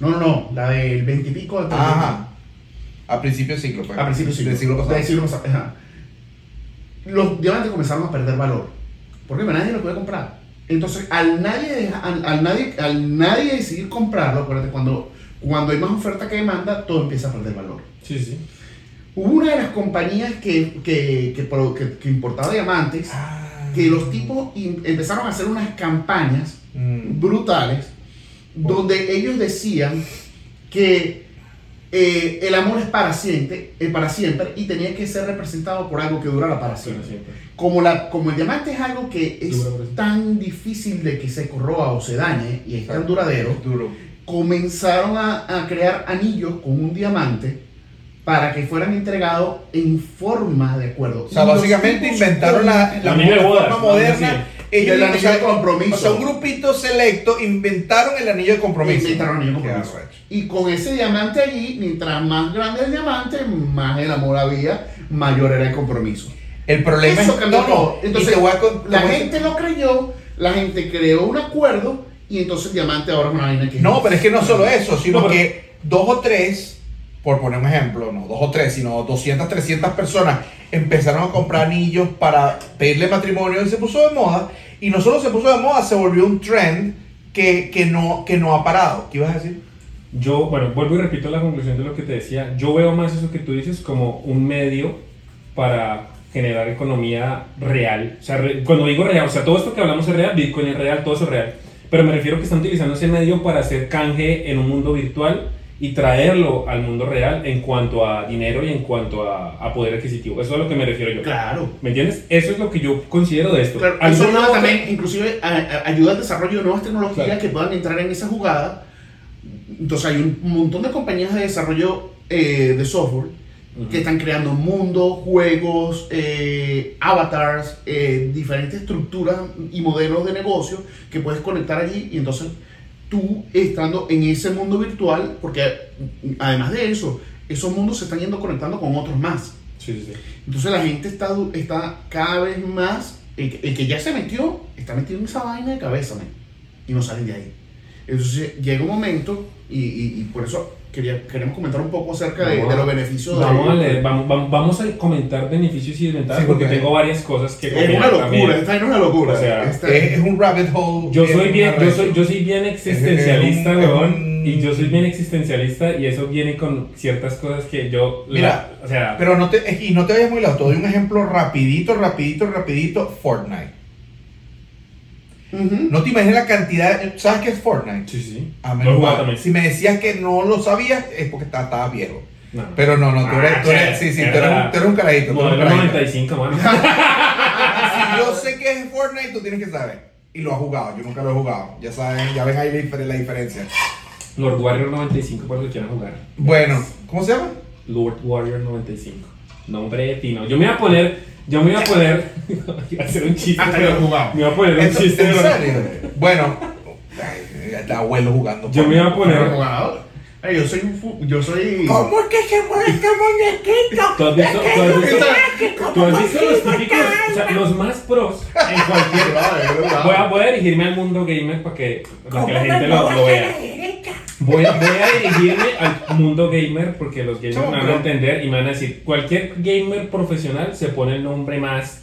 Speaker 1: No, no, no. La del 20 y pico. del-
Speaker 2: Ajá. A principios del siglo. pues.
Speaker 1: A principios
Speaker 2: del siglo pasado.
Speaker 1: Del siglo pasado, ajá. Los diamantes comenzaron a perder valor. Porque nadie lo puede comprar. Entonces, al nadie, al, al nadie, al nadie decidir comprarlo, acuérdate, cuando, cuando hay más oferta que demanda, todo empieza a perder valor.
Speaker 3: Sí, sí.
Speaker 1: Hubo una de las compañías que, que, que, pro- que- que importaba diamantes,
Speaker 2: Ah.
Speaker 1: que los tipos in- empezaron a hacer unas campañas
Speaker 2: Mm.
Speaker 1: brutales donde ellos decían que eh, el amor es para siempre, eh, para siempre y tenía que ser representado por algo que durara para siempre.
Speaker 3: siempre.
Speaker 1: Como, la, como el diamante es algo que es
Speaker 3: siempre.
Speaker 1: tan difícil de que se corroa o se dañe y es tan duradero,
Speaker 2: Duro.
Speaker 1: comenzaron a, a crear anillos con un diamante para que fueran entregados en forma de acuerdo.
Speaker 2: O sea,
Speaker 1: Y
Speaker 2: básicamente inventaron la, la,
Speaker 3: La bodas,
Speaker 2: forma
Speaker 3: a
Speaker 2: moderna
Speaker 1: Del
Speaker 2: o
Speaker 1: anillo de compromiso.
Speaker 2: O sea, un grupito selecto inventaron el anillo de compromiso.
Speaker 1: Inventaron el anillo de compromiso. Y con ese diamante allí, mientras más grande el diamante, más el amor había, mayor era el compromiso.
Speaker 2: El problema
Speaker 1: Eso
Speaker 2: es
Speaker 1: cambió
Speaker 2: no, no,
Speaker 1: todo.
Speaker 2: y
Speaker 1: Entonces,
Speaker 2: con-
Speaker 1: la gente lo creyó, la gente creó un acuerdo y entonces el diamante ahora es una vaina que.
Speaker 2: No, pero es que no solo eso, sino
Speaker 3: No,
Speaker 2: que dos o tres, por poner un ejemplo, no dos o tres, sino 200, 300 personas empezaron a comprar anillos para pedirle matrimonio y se puso de moda. Y no solo se puso de moda, se volvió un trend que, que, no, que no ha parado. ¿Qué ibas a decir?
Speaker 3: Yo, bueno, vuelvo y repito la conclusión de lo que te decía. Yo veo más eso que tú dices como un medio para generar economía real. O sea, re- cuando digo real, o sea, todo esto que hablamos es real, Bitcoin es real, todo eso es real. Pero me refiero que están utilizando ese medio para hacer canje en un mundo virtual y traerlo al mundo real en cuanto a dinero y en cuanto a, a poder adquisitivo. Eso es a lo que me refiero yo.
Speaker 1: Claro.
Speaker 3: ¿Me entiendes? Eso es lo que yo considero de esto.
Speaker 1: Claro, eso
Speaker 3: ¿Alguna
Speaker 1: ayuda
Speaker 3: otra-
Speaker 1: también, inclusive, a- a- ayuda al desarrollo de nuevas tecnologías
Speaker 3: Claro.
Speaker 1: que puedan entrar en esa jugada. Entonces hay un montón de compañías de desarrollo eh, de software
Speaker 3: Ujú.
Speaker 1: que están creando mundos, juegos, eh, avatars, eh, diferentes estructuras y modelos de negocio que puedes conectar allí y entonces tú estando en ese mundo virtual, porque además de eso, esos mundos se están yendo conectando con otros más.
Speaker 3: Sí, sí, sí.
Speaker 1: Entonces la gente está, está cada vez más, el que, el que ya se metió, está metido en esa vaina de cabeza, man, y no salen de ahí. Entonces llega un momento, y, y- y por eso quería, queremos comentar un poco acerca de,
Speaker 3: a-
Speaker 1: los beneficios
Speaker 3: Vamos a,
Speaker 1: de...
Speaker 3: leer, vamos, vamos, vamos a comentar beneficios y desventajas
Speaker 2: Sí,
Speaker 3: porque
Speaker 2: porque-
Speaker 3: tengo varias cosas que
Speaker 1: Es una locura,
Speaker 3: también.
Speaker 1: esta es una locura.
Speaker 3: O sea,
Speaker 1: Esta-
Speaker 2: Es, es un rabbit hole.
Speaker 3: Yo soy bien, yo soy, yo soy bien existencialista, weón, y yo soy bien existencialista y eso viene con ciertas cosas que yo, la-
Speaker 2: Mira,
Speaker 3: o sea,
Speaker 2: Pero no te, y no te vayas muy lejos, te doy un ejemplo rapidito, rapidito, rapidito, Fortnite. No te imaginas la cantidad, ¿sabes qué es Fortnite?
Speaker 3: sí, sí,
Speaker 2: A
Speaker 3: también.
Speaker 2: Si me decías que no lo sabías, es porque estaba- estabas viejo.
Speaker 3: No.
Speaker 2: Pero no, no, tú eres,
Speaker 3: Ah,
Speaker 2: tú eres-
Speaker 3: che,
Speaker 2: sí, sí, tú eres, un, tú eres un eres carajito.
Speaker 3: 95, mano. [laughs]
Speaker 2: Si yo sé que es Fortnite, tú tienes que saber. Y lo has jugado, yo nunca lo he jugado. Ya saben, ya ven ahí la, difer- la diferencia.
Speaker 3: Lord Warrior 95 para los que quieran jugar.
Speaker 2: Bueno, ¿cómo se llama?
Speaker 3: Lord Warrior 95. Nombre fino. Yo me iba a poner, yo me iba a poner, [laughs] iba a hacer un chiste,
Speaker 1: Ah,
Speaker 3: pero
Speaker 1: lo he jugado.
Speaker 3: me iba a poner un
Speaker 2: ¿En
Speaker 3: chiste.
Speaker 2: en
Speaker 3: pero-
Speaker 2: serio? Bueno, ay, está abuelo jugando.
Speaker 3: Yo me iba a poner,
Speaker 1: Yo soy un fu- yo soy
Speaker 2: ¿Cómo es que se mueve este muñequito?
Speaker 3: ¿Tú has visto, tú has visto-
Speaker 1: Esta-
Speaker 3: tú has visto los típicos, o sea, los más pros en [laughs] cualquier... Voy a, voy a dirigirme al mundo gamer para que, para que la gente lo, lo vea. Voy a, voy a dirigirme al mundo gamer porque los gamers me van a entender y me van a decir, cualquier gamer profesional se pone el nombre más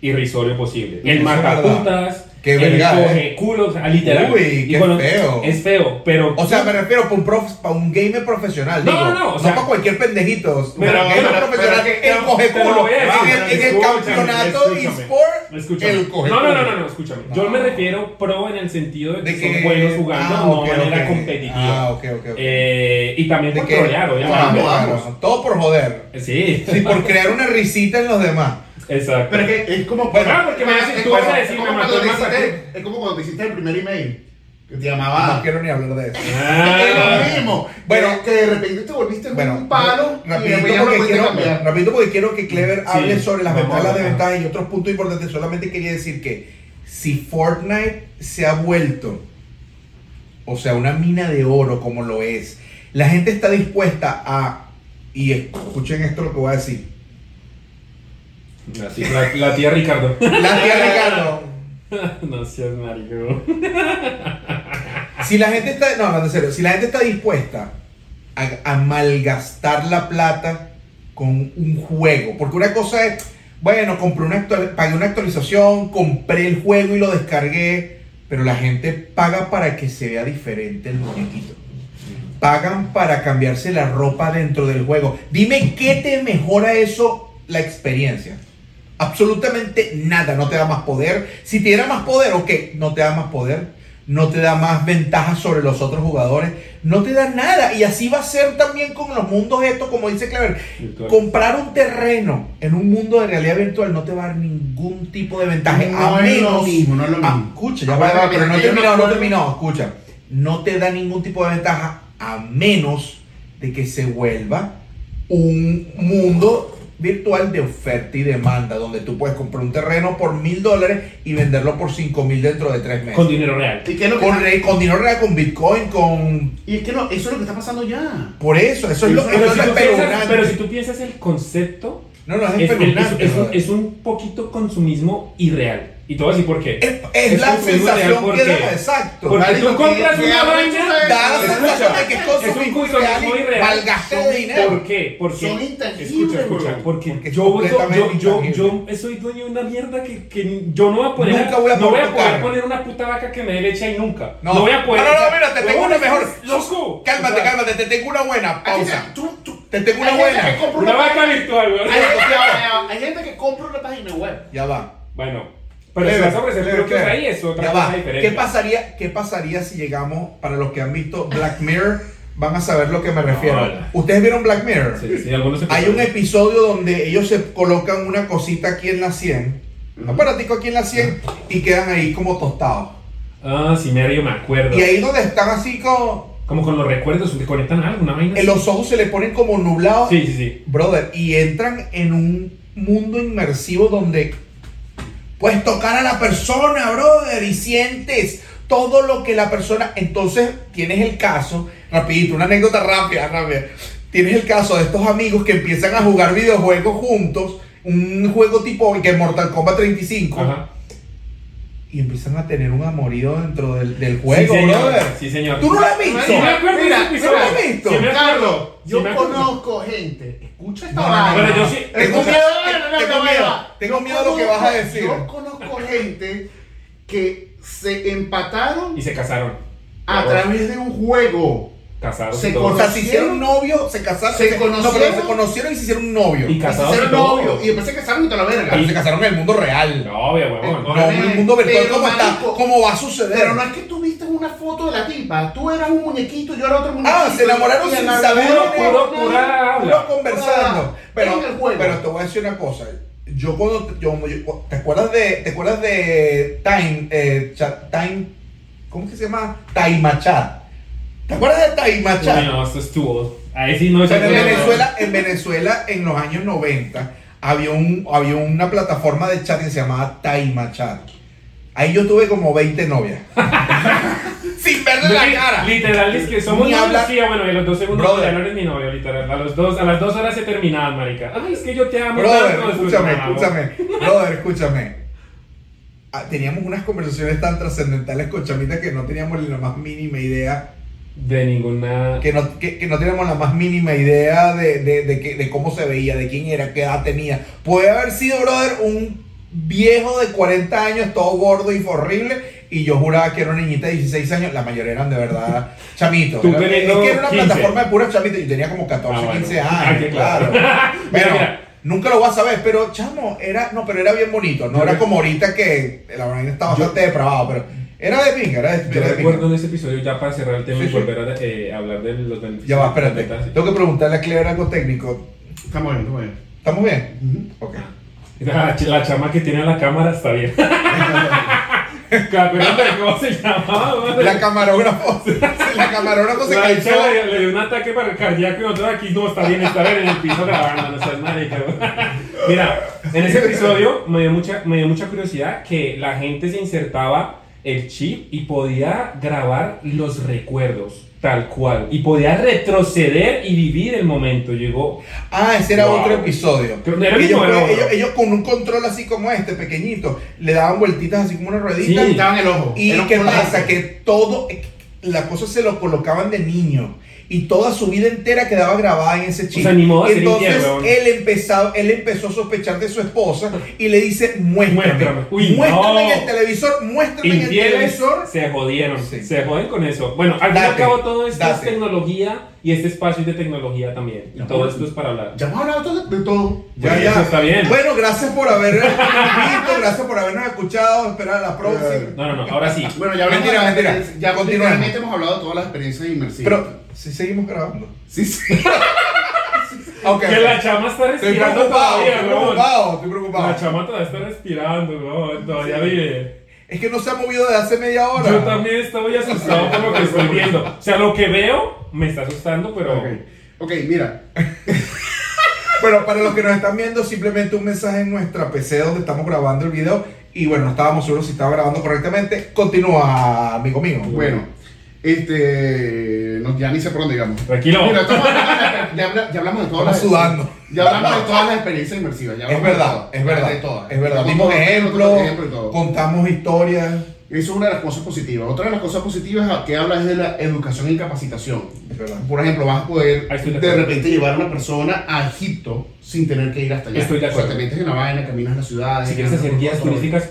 Speaker 3: irrisorio posible. El marcaputas,
Speaker 2: Qué
Speaker 3: el
Speaker 2: verga,
Speaker 3: coge
Speaker 2: eh.
Speaker 3: culos, o sea, literal.
Speaker 2: Uy,
Speaker 3: Y
Speaker 2: qué feo.
Speaker 3: Es feo, pero...
Speaker 2: O sea, me refiero para un, prof, para un gamer profesional.
Speaker 3: No,
Speaker 2: digo,
Speaker 3: no, no, o sea-
Speaker 2: para cualquier pendejito.
Speaker 3: Pero-
Speaker 2: Pero, gamer
Speaker 3: pero-
Speaker 2: profesional,
Speaker 1: pero que-
Speaker 2: el coge culo. En el, en el
Speaker 3: escúchame,
Speaker 2: campeonato eSport, el coge
Speaker 3: no, no, no, no, no, escúchame.
Speaker 2: No.
Speaker 3: Yo me refiero pro en el sentido de que,
Speaker 2: De
Speaker 3: son
Speaker 2: que-
Speaker 3: buenos jugando,
Speaker 2: ah,
Speaker 3: no de manera competitiva.
Speaker 2: Ah, ok, ok.
Speaker 3: Eh, y también
Speaker 2: De
Speaker 3: por
Speaker 2: que-
Speaker 3: trolear,
Speaker 2: Ah,
Speaker 3: obviamente.
Speaker 1: vamos.
Speaker 2: claro, todo por joder.
Speaker 3: Sí,
Speaker 2: Sí, por crear una risita en los demás.
Speaker 3: Exacto.
Speaker 1: Pero es que es como.
Speaker 3: Bueno, porque me vas a-
Speaker 1: es
Speaker 3: tú
Speaker 1: como-
Speaker 3: vas a decir,
Speaker 1: es como
Speaker 3: me mató
Speaker 1: cuando
Speaker 3: el
Speaker 1: te hiciste-
Speaker 3: mapache.
Speaker 1: Es como cuando te hiciste el primer email. Que te
Speaker 2: No
Speaker 1: llamaba.
Speaker 2: quiero ni hablar de eso.
Speaker 3: Ah.
Speaker 1: Es lo mismo.
Speaker 2: Bueno.
Speaker 1: Que de repente te volviste
Speaker 2: Bueno,
Speaker 1: un palo.
Speaker 2: rapidito
Speaker 1: no
Speaker 2: porque, quiero, rapidito porque quiero que Clever
Speaker 3: Sí,
Speaker 2: hable sobre las ventajas,
Speaker 3: ver.
Speaker 2: desventajas y otros puntos importantes. Solamente quería decir que si Fortnite se ha vuelto, o sea, una mina de oro como lo es, la gente está dispuesta a, y escuchen esto lo que voy a decir,
Speaker 3: Así, la, la tía Ricardo.
Speaker 2: la tía Ricardo, [laughs]
Speaker 3: no seas marico.
Speaker 2: si la gente está, no, no, en serio, si la gente está dispuesta a, a malgastar la plata con un juego, porque una cosa es, bueno, compré una actual- pagué una actualización, compré el juego y lo descargué, pero la gente paga para que se vea diferente el muñequito. Pagan para cambiarse la ropa dentro del juego. Dime qué te mejora eso la experiencia. Absolutamente nada, no te da más poder. Si te más poder, ok, no te da más poder, no te da más ventajas sobre los otros jugadores, no te da nada. Y así va a ser también con los mundos estos, como dice.
Speaker 3: Virtual.
Speaker 2: Comprar un terreno en un mundo de realidad virtual no te va a dar ningún tipo de ventaja.
Speaker 1: No
Speaker 2: a
Speaker 1: es lo
Speaker 2: menos.
Speaker 1: mismo, no es lo
Speaker 2: Ah,
Speaker 1: mismo.
Speaker 2: escucha, ya
Speaker 1: Ah,
Speaker 2: va, pero no he terminado, no he terminado. Escucha, no te da ningún tipo de ventaja a menos de que se vuelva un mundo virtual de oferta y demanda, donde tú puedes comprar un terreno por mil dólares y venderlo por cinco mil dentro de tres meses.
Speaker 3: Con dinero real.
Speaker 1: ¿Y qué es lo que
Speaker 2: Con,
Speaker 1: está-
Speaker 2: re- con dinero real, con Bitcoin, con...
Speaker 1: y es que no, eso es lo que está pasando ya.
Speaker 2: Por eso, eso es lo,
Speaker 3: Pero
Speaker 2: eso
Speaker 3: si,
Speaker 2: es
Speaker 3: tú piensas,
Speaker 2: espeluznante.
Speaker 3: pero si tú piensas el concepto,
Speaker 2: No, no, es
Speaker 3: es, es-
Speaker 2: espeluznante.
Speaker 3: es un,
Speaker 2: brother.
Speaker 3: es un poquito consumismo irreal. Y te voy a decir por qué.
Speaker 2: Es, es
Speaker 3: Es
Speaker 2: la sensación
Speaker 3: real, ¿por
Speaker 2: que da, exacto.
Speaker 3: Porque
Speaker 1: Marico,
Speaker 3: tú compras
Speaker 1: ¿qué-
Speaker 3: una vaina?
Speaker 2: Da la sensación de que es
Speaker 3: es un
Speaker 2: consumismo
Speaker 3: consumismo
Speaker 2: irreal y
Speaker 3: irreal.
Speaker 2: malgaste de dinero.
Speaker 3: ¿Por qué? Porque,
Speaker 1: Son intangibles,
Speaker 3: escucha, escucha, porque,
Speaker 2: Porque es
Speaker 3: yo, yo, yo, yo, soy dueño de una mierda que, que yo no voy a poder,
Speaker 2: Nunca voy a
Speaker 3: no voy a poder poner una puta vaca que me dé leche ahí nunca.
Speaker 2: No.
Speaker 3: No, voy a poder.
Speaker 2: No, no, no, mira, te tengo una mejor.
Speaker 3: Loco.
Speaker 2: Cálmate, cálmate, te tengo una buena. Pausa.
Speaker 1: tú- tú-
Speaker 2: Te tengo una buena.
Speaker 3: Una vaca virtual, weón. [laughs]
Speaker 1: Hay gente que compra una página web.
Speaker 2: Ya va.
Speaker 3: Bueno, pero si
Speaker 2: clever.
Speaker 3: ahí es otra
Speaker 2: Ya
Speaker 3: cosa
Speaker 2: va.
Speaker 3: diferente.
Speaker 2: ¿Qué pasaría, ¿Qué pasaría si llegamos, para los que han visto Black Mirror, van a saber lo que me refiero? ¿Ustedes vieron Black Mirror?
Speaker 3: Sí, sí, algunos
Speaker 2: Hay un episodio donde ellos se colocan una cosita aquí en la 100, un aparatico aquí en la 100, y quedan ahí como tostados.
Speaker 3: Ah, sí, medio me acuerdo.
Speaker 2: Y ahí donde están así como,
Speaker 3: Como con los recuerdos, que conectan algo, una vaina.
Speaker 2: en los ojos se les ponen como nublados.
Speaker 3: Sí, sí, sí.
Speaker 2: Brother, y entran en un mundo inmersivo donde puedes tocar a la persona, brother, y sientes todo lo que la persona. Entonces, tienes el caso, rapidito, una anécdota rápida, rápida. Tienes el caso de estos amigos que empiezan a jugar videojuegos juntos, un juego tipo que Mortal Kombat 35,
Speaker 3: Ajá.
Speaker 2: Y empiezan a tener un amorío dentro del, del juego,
Speaker 3: sí, señor.
Speaker 2: brother.
Speaker 3: Sí, señor.
Speaker 2: ¿Tú no lo has visto?
Speaker 3: Sí, me acuerdo
Speaker 1: Mira.
Speaker 2: ¿no lo has visto?
Speaker 3: Sí, me.
Speaker 1: Carlos,
Speaker 3: Sí,
Speaker 1: yo
Speaker 3: me
Speaker 1: conozco gente. Escucha esta
Speaker 2: No,
Speaker 1: vaina.
Speaker 3: Pero yo sí-
Speaker 1: Tengo miedo,
Speaker 2: tengo miedo, tengo miedo de lo que vas a decir.
Speaker 1: Yo conozco gente que se empataron
Speaker 3: Y se casaron.
Speaker 1: a través de un juego.
Speaker 3: Casaron.
Speaker 1: Se
Speaker 3: y.
Speaker 2: O sea, se hicieron novios, se casaron.
Speaker 1: Se
Speaker 2: No, pero
Speaker 1: conocieron.
Speaker 2: se conocieron y se hicieron un novio.
Speaker 3: Y
Speaker 1: Y se
Speaker 3: casados y
Speaker 1: hicieron
Speaker 3: todo.
Speaker 1: novios. Y después se casaron y toda la verga.
Speaker 2: Pero se casaron en el mundo real.
Speaker 3: No, obvio, huevón.
Speaker 1: Eh,
Speaker 2: No, en el mundo virtual,
Speaker 1: Pero,
Speaker 2: ¿cómo, está?
Speaker 1: marico,
Speaker 2: ¿Cómo va a suceder?
Speaker 1: Pero no es que tú viste una foto de la tipa. Tú eras un muñequito, yo era otro muñequito.
Speaker 2: Ah, se enamoraron
Speaker 1: Y
Speaker 2: sin saber.
Speaker 1: puro-
Speaker 3: puro-
Speaker 2: conversando. Pero,
Speaker 1: en el juego.
Speaker 2: pero te voy a decir una cosa. Yo cuando yo, yo- ¿te acuerdas de te acuerdas de Time eh, Chat- Time ¿cómo es que se llama? Taimachat. ¿Te acuerdas de Taimachat?
Speaker 3: Uy, no, esto estuvo. Ahí sí no
Speaker 2: O sea,
Speaker 3: se
Speaker 2: en Venezuela, en Venezuela, en los años 90, había, un, había una plataforma de chat que se llamaba Taima Chat. Ahí yo tuve como 20 novias. [laughs] Sin verle la cara.
Speaker 3: Literal, es que somos novios, sí, bueno, y a los dos segundos
Speaker 2: Brother.
Speaker 3: ya no eres mi novio, literal. A, los dos, a las dos horas se terminaban, marica. Ay, es que yo te amo
Speaker 2: Brother,
Speaker 3: tanto.
Speaker 2: escúchame,
Speaker 3: Pues, no,
Speaker 2: escúchame. [laughs] Brother, escúchame. Ah, Teníamos unas conversaciones tan trascendentales con Chamita que no teníamos ni la más mínima idea.
Speaker 3: De ninguna...
Speaker 2: Que no, que, que no teníamos la más mínima idea de, de, de, que- de cómo se veía, de quién era, qué edad tenía. Puede haber sido, brother, un viejo de 40 años, todo gordo y horrible. Y yo juraba que era una niñita de 16 años. La mayoría eran de verdad [laughs] chamitos. Era- es que era una
Speaker 3: 15.
Speaker 2: plataforma de puras chamitas. Yo tenía como 14,
Speaker 3: Ah, bueno.
Speaker 2: 15
Speaker 3: Ah,
Speaker 2: años.
Speaker 3: qué
Speaker 2: claro. Pero [laughs]
Speaker 3: mira.
Speaker 2: nunca lo vas a saber. Pero, chamo, era, no, pero era bien bonito. No
Speaker 3: Yo
Speaker 2: era como ahorita que la vaina está bastante depravado. Pero era de pinga, era de,
Speaker 3: Yo
Speaker 2: era de
Speaker 3: recuerdo
Speaker 2: pinga.
Speaker 3: en ese episodio, ya para cerrar el tema
Speaker 2: Sí,
Speaker 3: y
Speaker 2: sí.
Speaker 3: volver a eh, hablar de los beneficios.
Speaker 2: Ya va, espérate. Tengo que preguntarle a Clever algo técnico.
Speaker 1: Estamos bien, estamos bien.
Speaker 2: ¿Estamos bien?
Speaker 1: Ujú.
Speaker 2: Ok.
Speaker 3: sí. La, la chama que tiene la cámara está bien. [laughs] ¿Cómo se llamaba?
Speaker 2: La camarógrafo. [laughs] La camarógrafo se cansó.
Speaker 3: le, le dio un ataque para cardíaco y nosotros aquí no está bien, está bien en el piso grabando, no seas marica. Mira, en ese episodio me dio, mucha, me dio mucha curiosidad que la gente se insertaba el chip y podía grabar los recuerdos tal cual y podía retroceder y vivir el momento. Llegó
Speaker 2: Ah, ese era
Speaker 3: Wow.
Speaker 2: otro episodio.
Speaker 3: Pero era el
Speaker 2: ellos,
Speaker 3: era otro.
Speaker 2: ellos, ellos con un control así como este, pequeñito, le daban vueltitas así como una ruedita.
Speaker 3: Sí.
Speaker 1: Estaba en el ojo.
Speaker 2: Y qué pasa, que todo, la cosa se lo colocaban de niño. Y toda su vida entera quedaba grabada en ese chip.
Speaker 3: sea, ni modo
Speaker 2: Entonces él empezó, él empezó a sospechar de su esposa y le dice, muéstrame.
Speaker 3: Muéstrame. Uy,
Speaker 2: muéstrame
Speaker 3: no.
Speaker 2: en el televisor, muéstrame en el
Speaker 3: infieles
Speaker 2: televisor.
Speaker 3: se jodieron,
Speaker 2: Sí.
Speaker 3: se joden con eso. Bueno, al fin y al cabo todo esto es
Speaker 2: date.
Speaker 3: tecnología y este espacio es de tecnología también. Y
Speaker 1: Ya,
Speaker 3: todo
Speaker 1: bueno.
Speaker 3: esto es para hablar.
Speaker 1: Ya hemos hablado de todo.
Speaker 2: Ya,
Speaker 3: Pues
Speaker 2: ya.
Speaker 3: eso está bien.
Speaker 2: Bueno, gracias por habernos [laughs] visto, gracias por habernos escuchado. Esperar a la próxima.
Speaker 3: No, no, no, ahora sí.
Speaker 1: Bueno, ya hablamos
Speaker 2: Mentira, mentira.
Speaker 1: Ya continuamente hemos hablado de todas las experiencias inmersivas.
Speaker 2: Pero si seguimos grabando.
Speaker 1: sí, sí. [laughs]
Speaker 3: Que la chama está
Speaker 2: Estoy
Speaker 3: respirando
Speaker 2: preocupado,
Speaker 3: todavía,
Speaker 2: estoy preocupado, estoy preocupado.
Speaker 3: La chama todavía está respirando, weón. Todavía vive.
Speaker 2: Es que no se ha movido de hace media hora.
Speaker 3: Yo también estoy asustado por lo que estoy viendo. O sea, lo que veo me está asustando, pero.
Speaker 1: Ok, Ok, mira. [laughs]
Speaker 2: Bueno, para los que nos están viendo, simplemente un mensaje en nuestra PC donde estamos grabando el video. Y bueno, no estábamos seguros si estaba grabando correctamente. Continúa, amigo mío.
Speaker 1: Bueno, este. No, ya ni sé por dónde digamos.
Speaker 3: Tranquilo.
Speaker 1: Mira, estamos hablando- ya, ya hablamos de todas
Speaker 2: Estamos
Speaker 1: las.
Speaker 2: sudando.
Speaker 1: Ya hablamos de todas las experiencias inmersivas. Ya
Speaker 2: Es verdad, es verdad.
Speaker 1: De todas.
Speaker 2: Es verdad.
Speaker 1: Dimos
Speaker 2: ejemplos,
Speaker 1: todo.
Speaker 2: contamos historias.
Speaker 1: Eso es una de las cosas positivas. Otra de las cosas positivas que habla es de la educación y capacitación.
Speaker 2: Es verdad.
Speaker 1: Por ejemplo, vas a poder
Speaker 3: de
Speaker 1: de
Speaker 3: acuerdo.
Speaker 1: repente llevar a una persona a Egipto sin tener que ir hasta allá.
Speaker 3: Estoy de
Speaker 1: O sea,
Speaker 3: acuerdo.
Speaker 1: te metes en la vaina, caminas las ciudades.
Speaker 3: Si quieres hacer guías turísticas,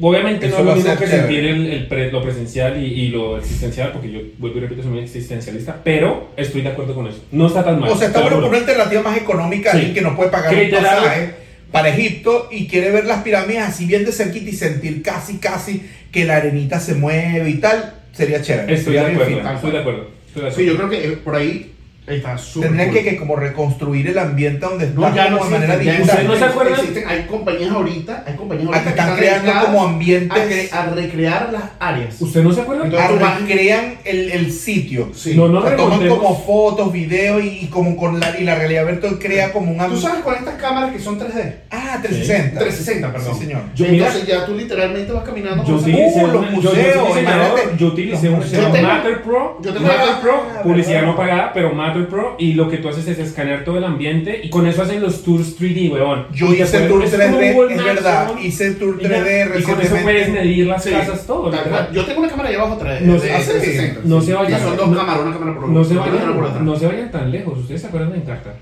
Speaker 3: obviamente
Speaker 2: Eso
Speaker 3: no es lo mismo que
Speaker 2: chévere.
Speaker 3: sentir el, el pre- lo presencial y, y lo existencial, porque yo vuelvo y repito, soy muy existencialista, pero estoy de acuerdo con eso. No está tan mal.
Speaker 2: O sea, está
Speaker 3: juro.
Speaker 2: una alternativa más económica
Speaker 3: Sí.
Speaker 2: alguien que no puede pagar un pasaje para Egipto y quiere ver las pirámides así bien de cerquita y sentir casi, casi que la arenita se mueve y tal. Sería chévere.
Speaker 3: Estoy de
Speaker 2: Sería
Speaker 3: acuerdo, estoy de acuerdo. estoy de
Speaker 1: Sí, yo
Speaker 3: acuerdo.
Speaker 1: creo que eh, por ahí está súper.
Speaker 2: Tendrían
Speaker 1: cool.
Speaker 2: que, que como reconstruir el ambiente donde está
Speaker 1: No, ya no
Speaker 2: de manera.
Speaker 3: ¿Ustedes no se acuerdan?
Speaker 1: existen- hay compañías ahorita, hay compañías
Speaker 2: A
Speaker 1: ahorita
Speaker 2: que están creando como
Speaker 1: a,
Speaker 2: ambientes
Speaker 1: cre- a recrear las áreas.
Speaker 3: ¿Usted no se acuerda?
Speaker 1: Entonces,
Speaker 2: a
Speaker 1: tú vas-
Speaker 2: recrean el, el sitio.
Speaker 1: Sí.
Speaker 3: No, no
Speaker 2: O sea, toman como fotos, videos y, y como con la, y la realidad virtual crea como un
Speaker 1: ¿Tú
Speaker 2: ambiente.
Speaker 1: sabes con estas cámaras que son 3D?
Speaker 2: Ah, 360.
Speaker 1: 360, perdón.
Speaker 2: Sí, señor.
Speaker 3: Yo,
Speaker 1: Entonces ya tú literalmente vas caminando.
Speaker 3: Yo utilicé,
Speaker 2: Uh, los
Speaker 3: una- yo- yo
Speaker 2: museos,
Speaker 3: yo utilicé un Matter Pro,
Speaker 1: yo tengo-
Speaker 3: Matter Pro,
Speaker 2: Ah,
Speaker 3: publicidad no pagada, pero Matter Pro, y lo que tú haces es escanear todo el ambiente y con eso hacen los tours 3D, weón.
Speaker 2: Yo
Speaker 3: Y
Speaker 2: hice tour
Speaker 3: es
Speaker 2: 3D,
Speaker 3: Google
Speaker 2: es verdad.
Speaker 3: weón.
Speaker 2: Hice el tour
Speaker 3: Y ya.
Speaker 2: 3D
Speaker 3: Y con eso puedes medir las
Speaker 1: Sí,
Speaker 3: casas, todo.
Speaker 1: Yo tengo una cámara allá abajo 3D.
Speaker 3: No se-
Speaker 2: sí.
Speaker 1: 360.
Speaker 3: No se vayan-
Speaker 1: Y son dos
Speaker 3: no-
Speaker 1: cámaras, una cámara por
Speaker 3: No se,
Speaker 1: una cámara por
Speaker 3: vayan, no se vayan tan lejos. ¿Ustedes se acuerdan de Encarta?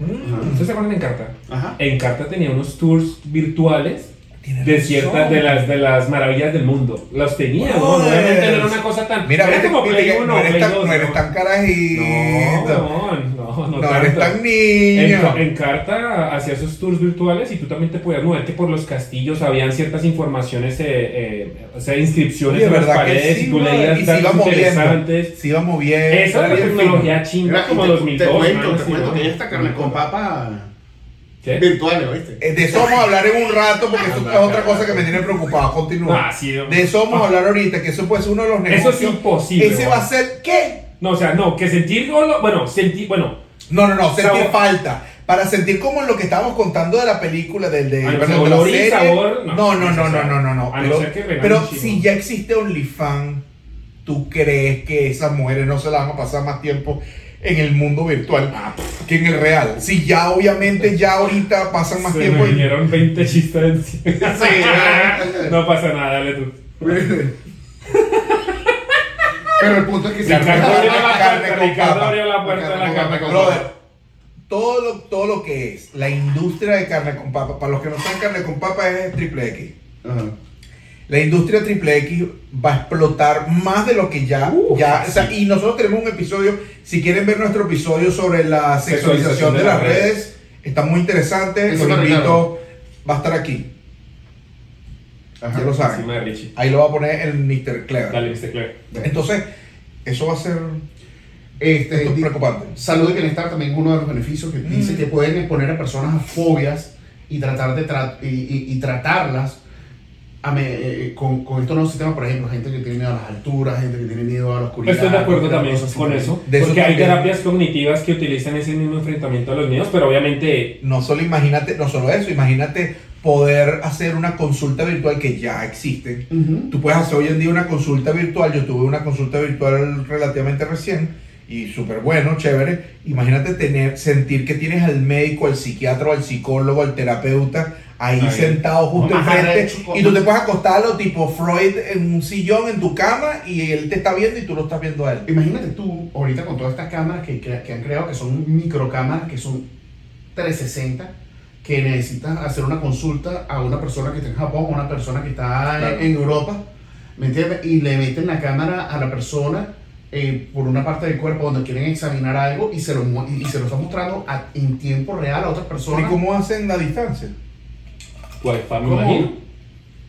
Speaker 3: ¿Ustedes se acuerdan de Encarta?
Speaker 1: Ajá.
Speaker 3: Encarta tenía unos tours virtuales de ciertas de las, de las maravillas del mundo. Los tenía. Obviamente no era una cosa tan.
Speaker 2: Mira,
Speaker 3: era como Play
Speaker 2: que
Speaker 3: 1
Speaker 2: no eres
Speaker 3: Play
Speaker 2: tan,
Speaker 3: 2.
Speaker 2: no eres
Speaker 3: ¿no?
Speaker 2: tan carajito.
Speaker 3: No, no, no, no,
Speaker 2: No eres tan
Speaker 3: En,
Speaker 2: niño.
Speaker 3: en Carta hacía esos tours virtuales y tú también te podías mover que por los castillos habían ciertas informaciones, eh, eh, o sea, inscripciones en las
Speaker 2: ¿verdad que
Speaker 3: paredes
Speaker 2: sí,
Speaker 3: y tú leías
Speaker 2: Y se iba
Speaker 3: datos interesantes.
Speaker 2: Se iba moviendo.
Speaker 3: Esa es
Speaker 2: era
Speaker 3: tecnología chinga como
Speaker 1: te,
Speaker 3: 2002.
Speaker 1: te cuento, te cuento
Speaker 3: ¿no?
Speaker 1: que ya está carne con papa
Speaker 3: ¿Qué?
Speaker 1: virtuales, ¿viste?
Speaker 2: Eh, De eso vamos a hablar en un rato porque eso es otra cosa que me tiene preocupado. Continúa.
Speaker 3: Ah, sí,
Speaker 2: De eso vamos a hablar ahorita, que eso puede ser uno de los
Speaker 3: Eso
Speaker 2: negocios.
Speaker 3: es imposible.
Speaker 2: Ese va a ser, ¿qué?
Speaker 3: No, o sea, no, que sentir bueno, sentir, bueno,
Speaker 2: No, no, no, sentir
Speaker 3: Sabor.
Speaker 2: falta. Para sentir como lo que estábamos contando de la película, del de,
Speaker 3: Ah,
Speaker 2: perdón,
Speaker 3: o
Speaker 2: de la serie.
Speaker 3: sabor, no,
Speaker 2: no, no,
Speaker 3: no
Speaker 2: no, no, Pero, si ya existe OnlyFans, ¿tú crees que esas mujeres no se la van a pasar más tiempo en el mundo virtual que en el real? Si ya obviamente ya ahorita pasan más
Speaker 3: se
Speaker 2: tiempo
Speaker 3: me vinieron 20 chistes encima. [laughs]
Speaker 1: Sí,
Speaker 3: no pasa nada, dale tú.
Speaker 1: Pero el punto es que si
Speaker 3: Ricardo abrió la puerta,
Speaker 2: con
Speaker 3: Ricardo
Speaker 2: papa.
Speaker 3: abrió la puerta de la
Speaker 1: Carne con
Speaker 3: carne
Speaker 1: papa.
Speaker 3: con
Speaker 2: Brother,
Speaker 3: papa.
Speaker 2: todo lo, todo lo que es la industria de carne con papa, para los que no saben carne con papa es triple X.
Speaker 1: Ajá.
Speaker 2: La industria triple X va a explotar más de lo que ya,
Speaker 3: Uh,
Speaker 2: ya
Speaker 3: sí.
Speaker 2: o sea, y nosotros tenemos un episodio, si quieren ver nuestro episodio sobre la sexualización de las redes, está muy interesante, los invito, va a estar aquí,
Speaker 1: Ajá.
Speaker 2: ya lo saben, ahí lo va a poner el Mr. Clever.
Speaker 3: Dale, Mr. Claire.
Speaker 2: Entonces, eso va a ser
Speaker 1: Este,
Speaker 2: esto es preocupante.
Speaker 1: Salud y bienestar también es uno de los beneficios que dice
Speaker 2: Mm.
Speaker 1: que pueden exponer a personas a fobias y tratar de tra- y, y- y tratarlas con, con estos nuevos sistemas, por ejemplo, gente que tiene miedo a las alturas, gente que tiene miedo a la oscuridad.
Speaker 3: Estoy de acuerdo también con eso.
Speaker 2: De eso
Speaker 3: porque hay
Speaker 2: también.
Speaker 3: terapias cognitivas que utilizan ese mismo enfrentamiento a los miedos, pero obviamente
Speaker 2: No solo imagínate, no solo eso, imagínate poder hacer una consulta virtual que ya existe.
Speaker 1: Ujú.
Speaker 2: Tú puedes hacer hoy en día una consulta virtual. Yo tuve una consulta virtual relativamente recién y súper bueno, chévere. Imagínate tener, sentir que tienes al médico, al psiquiatra, al psicólogo, al terapeuta ahí
Speaker 3: Ahí.
Speaker 2: sentado justo enfrente y tú te puedes acostar a lo tipo Freud en un sillón en tu cama y él te está viendo y tú lo estás viendo a él.
Speaker 1: Imagínate tú, ahorita con todas estas cámaras que, que- que han creado, que son microcámaras, que son 360, que necesitas hacer una consulta a una persona que está en Japón, a una persona que está en-
Speaker 2: Claro.
Speaker 1: en, Europa, ¿me entiendes? Y le meten la cámara a la persona eh, por una parte del cuerpo donde quieren examinar algo y se lo, y, y se lo está mostrando a- en tiempo real a otras
Speaker 2: ¿Y
Speaker 1: personas.
Speaker 2: cómo hacen la distancia?
Speaker 3: Wi-Fi, me
Speaker 1: ¿Cómo?
Speaker 3: imagino.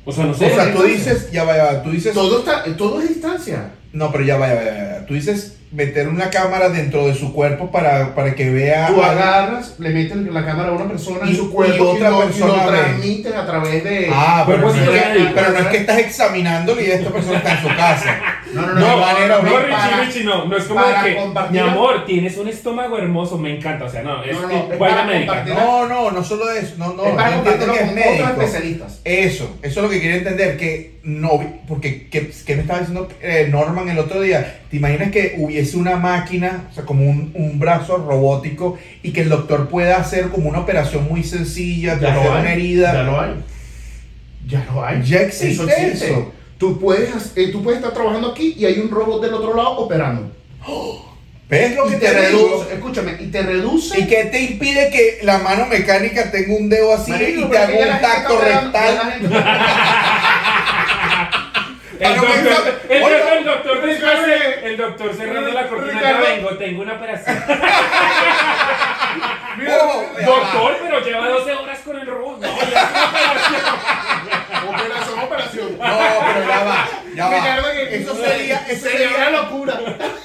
Speaker 3: O sea, no sé.
Speaker 2: o sea, tú dices, ya va, ya va, tú dices,
Speaker 1: Todo, está, todo es distancia.
Speaker 2: no, pero ya va, ya va, ya va. Tú dices meter una cámara dentro de su cuerpo para, para que vea.
Speaker 1: Tú agarras, le metes la cámara a una persona
Speaker 2: Y-
Speaker 1: en su cuerpo
Speaker 2: y otra
Speaker 1: lo-
Speaker 2: persona
Speaker 1: lo transmites a través de...
Speaker 2: Ah, pero,
Speaker 3: Pero
Speaker 2: no es
Speaker 3: pues,
Speaker 2: que,
Speaker 3: sí,
Speaker 2: pero no es que estás examinándole y esta persona está en su casa.
Speaker 1: No, no, no,
Speaker 3: No,
Speaker 1: no,
Speaker 2: manera
Speaker 3: no,
Speaker 1: no,
Speaker 3: Richie,
Speaker 1: para-
Speaker 3: Richie, no, no es como de que, mi amor, tienes un estómago hermoso, me encanta, o sea, no, es,
Speaker 1: No, no,
Speaker 3: que
Speaker 1: es para
Speaker 3: médica.
Speaker 2: No, no, no solo eso. No, no.
Speaker 1: es para
Speaker 2: entiendo que es médico.
Speaker 1: especialistas.
Speaker 2: Eso, eso es lo que quería entender, que no, porque que, que me estaba diciendo eh, Norman el otro día, ¿te imaginas que hubiese una máquina, o sea, como un, un brazo robótico y que el doctor pueda hacer como una operación muy sencilla,
Speaker 1: hay,
Speaker 2: una herida?
Speaker 1: Ya lo hay. Ya lo hay.
Speaker 2: Ya existe eso.
Speaker 1: Tú puedes, eh, tú puedes estar trabajando aquí y hay un robot del otro lado operando.
Speaker 2: ¿Ves lo
Speaker 1: Y
Speaker 2: que
Speaker 1: te
Speaker 2: te
Speaker 1: reduce, escúchame, y te reduce.
Speaker 2: ¿Y qué te impide que la mano mecánica tenga un dedo así y te haga un tacto rectal? [laughs]
Speaker 3: El doctor, el,
Speaker 2: Oye,
Speaker 3: el doctor el, el doctor cerrando la cortina, ya vengo, tengo una operación. [laughs] Doctor, pero lleva 12 horas con el robot. No, ya es una operación.
Speaker 1: Operación, operación.
Speaker 2: No, pero ya va, ya va.
Speaker 1: Ricardo, que
Speaker 2: Eso sería, eso
Speaker 1: sería una
Speaker 2: sería,
Speaker 1: locura.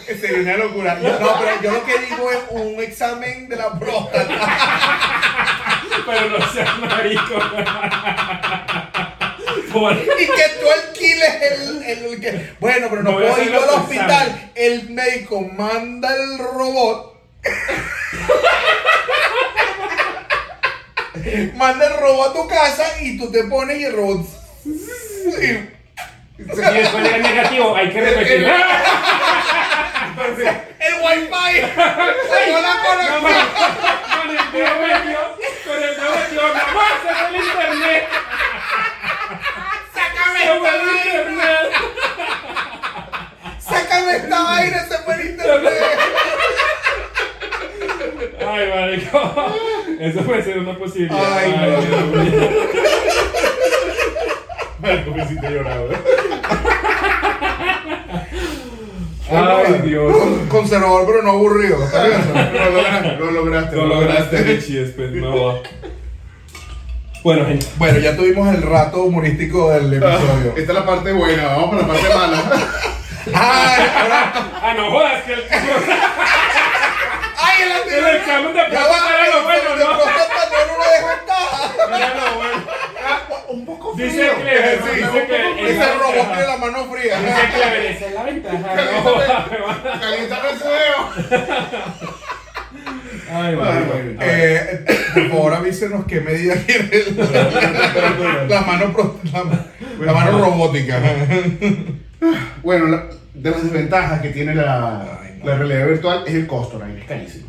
Speaker 2: sería una locura. Yo- No, pero yo lo que digo es un examen de la próstata. [laughs]
Speaker 3: Pero no seas marico. Por-
Speaker 2: Y que tú alquiles el, el, el que. Bueno, pero no puedo ir al hospital. El médico manda el robot. [laughs] manda el robot a tu casa y tú te pones y el robot. y-
Speaker 3: Y después llega el negativo, hay que repetir.
Speaker 2: el wifi. Salió la
Speaker 3: No,
Speaker 2: conexión.
Speaker 3: Con el metido, con el mamá, se fue el internet.
Speaker 2: Sácame esta vaina.
Speaker 3: internet.
Speaker 2: Sácame esta vaina, se fue el internet.
Speaker 3: Ay, marico. Eso puede ser una posibilidad.
Speaker 2: Ay, no.
Speaker 1: Marico, me hiciste llorar, güey.
Speaker 3: Ay, Dios.
Speaker 2: Con- Conservador, pero no aburrido. ¿Está bien eso?
Speaker 1: Lo lograste, lo lograste.
Speaker 3: Lo lograste, Richie, después no va. Bueno, gente.
Speaker 2: Bueno, ya tuvimos el rato humorístico del episodio.
Speaker 1: Esta es la parte buena, vamos para la parte mala.
Speaker 2: Ay, [laughs] ahora.
Speaker 3: Ah, no jodas, que el, [laughs]
Speaker 2: ¡Ay, el
Speaker 3: el
Speaker 2: anterior!
Speaker 3: examen de
Speaker 2: Ya
Speaker 3: próstata
Speaker 2: va,
Speaker 3: era lo bueno,
Speaker 2: de
Speaker 3: ¿no?
Speaker 2: próstata no era una desventaja.
Speaker 3: Era lo bueno.
Speaker 1: Un poco frío.
Speaker 3: Dice Clever,
Speaker 1: Sí,
Speaker 3: dice que el-
Speaker 2: Ese robot tiene la mano fría.
Speaker 3: Dice Clever, esa es la ventaja. No.
Speaker 1: Caliéntame ese dedo.
Speaker 3: Ay,
Speaker 1: bueno.
Speaker 3: marico.
Speaker 2: Eh, por favor, avísenos qué medida quiere [laughs] la, la mano, la, la mano robótica.
Speaker 1: Bueno, la- de las desventajas que tiene la,
Speaker 2: Ay, no.
Speaker 1: la realidad virtual es el costo, la es carísimo.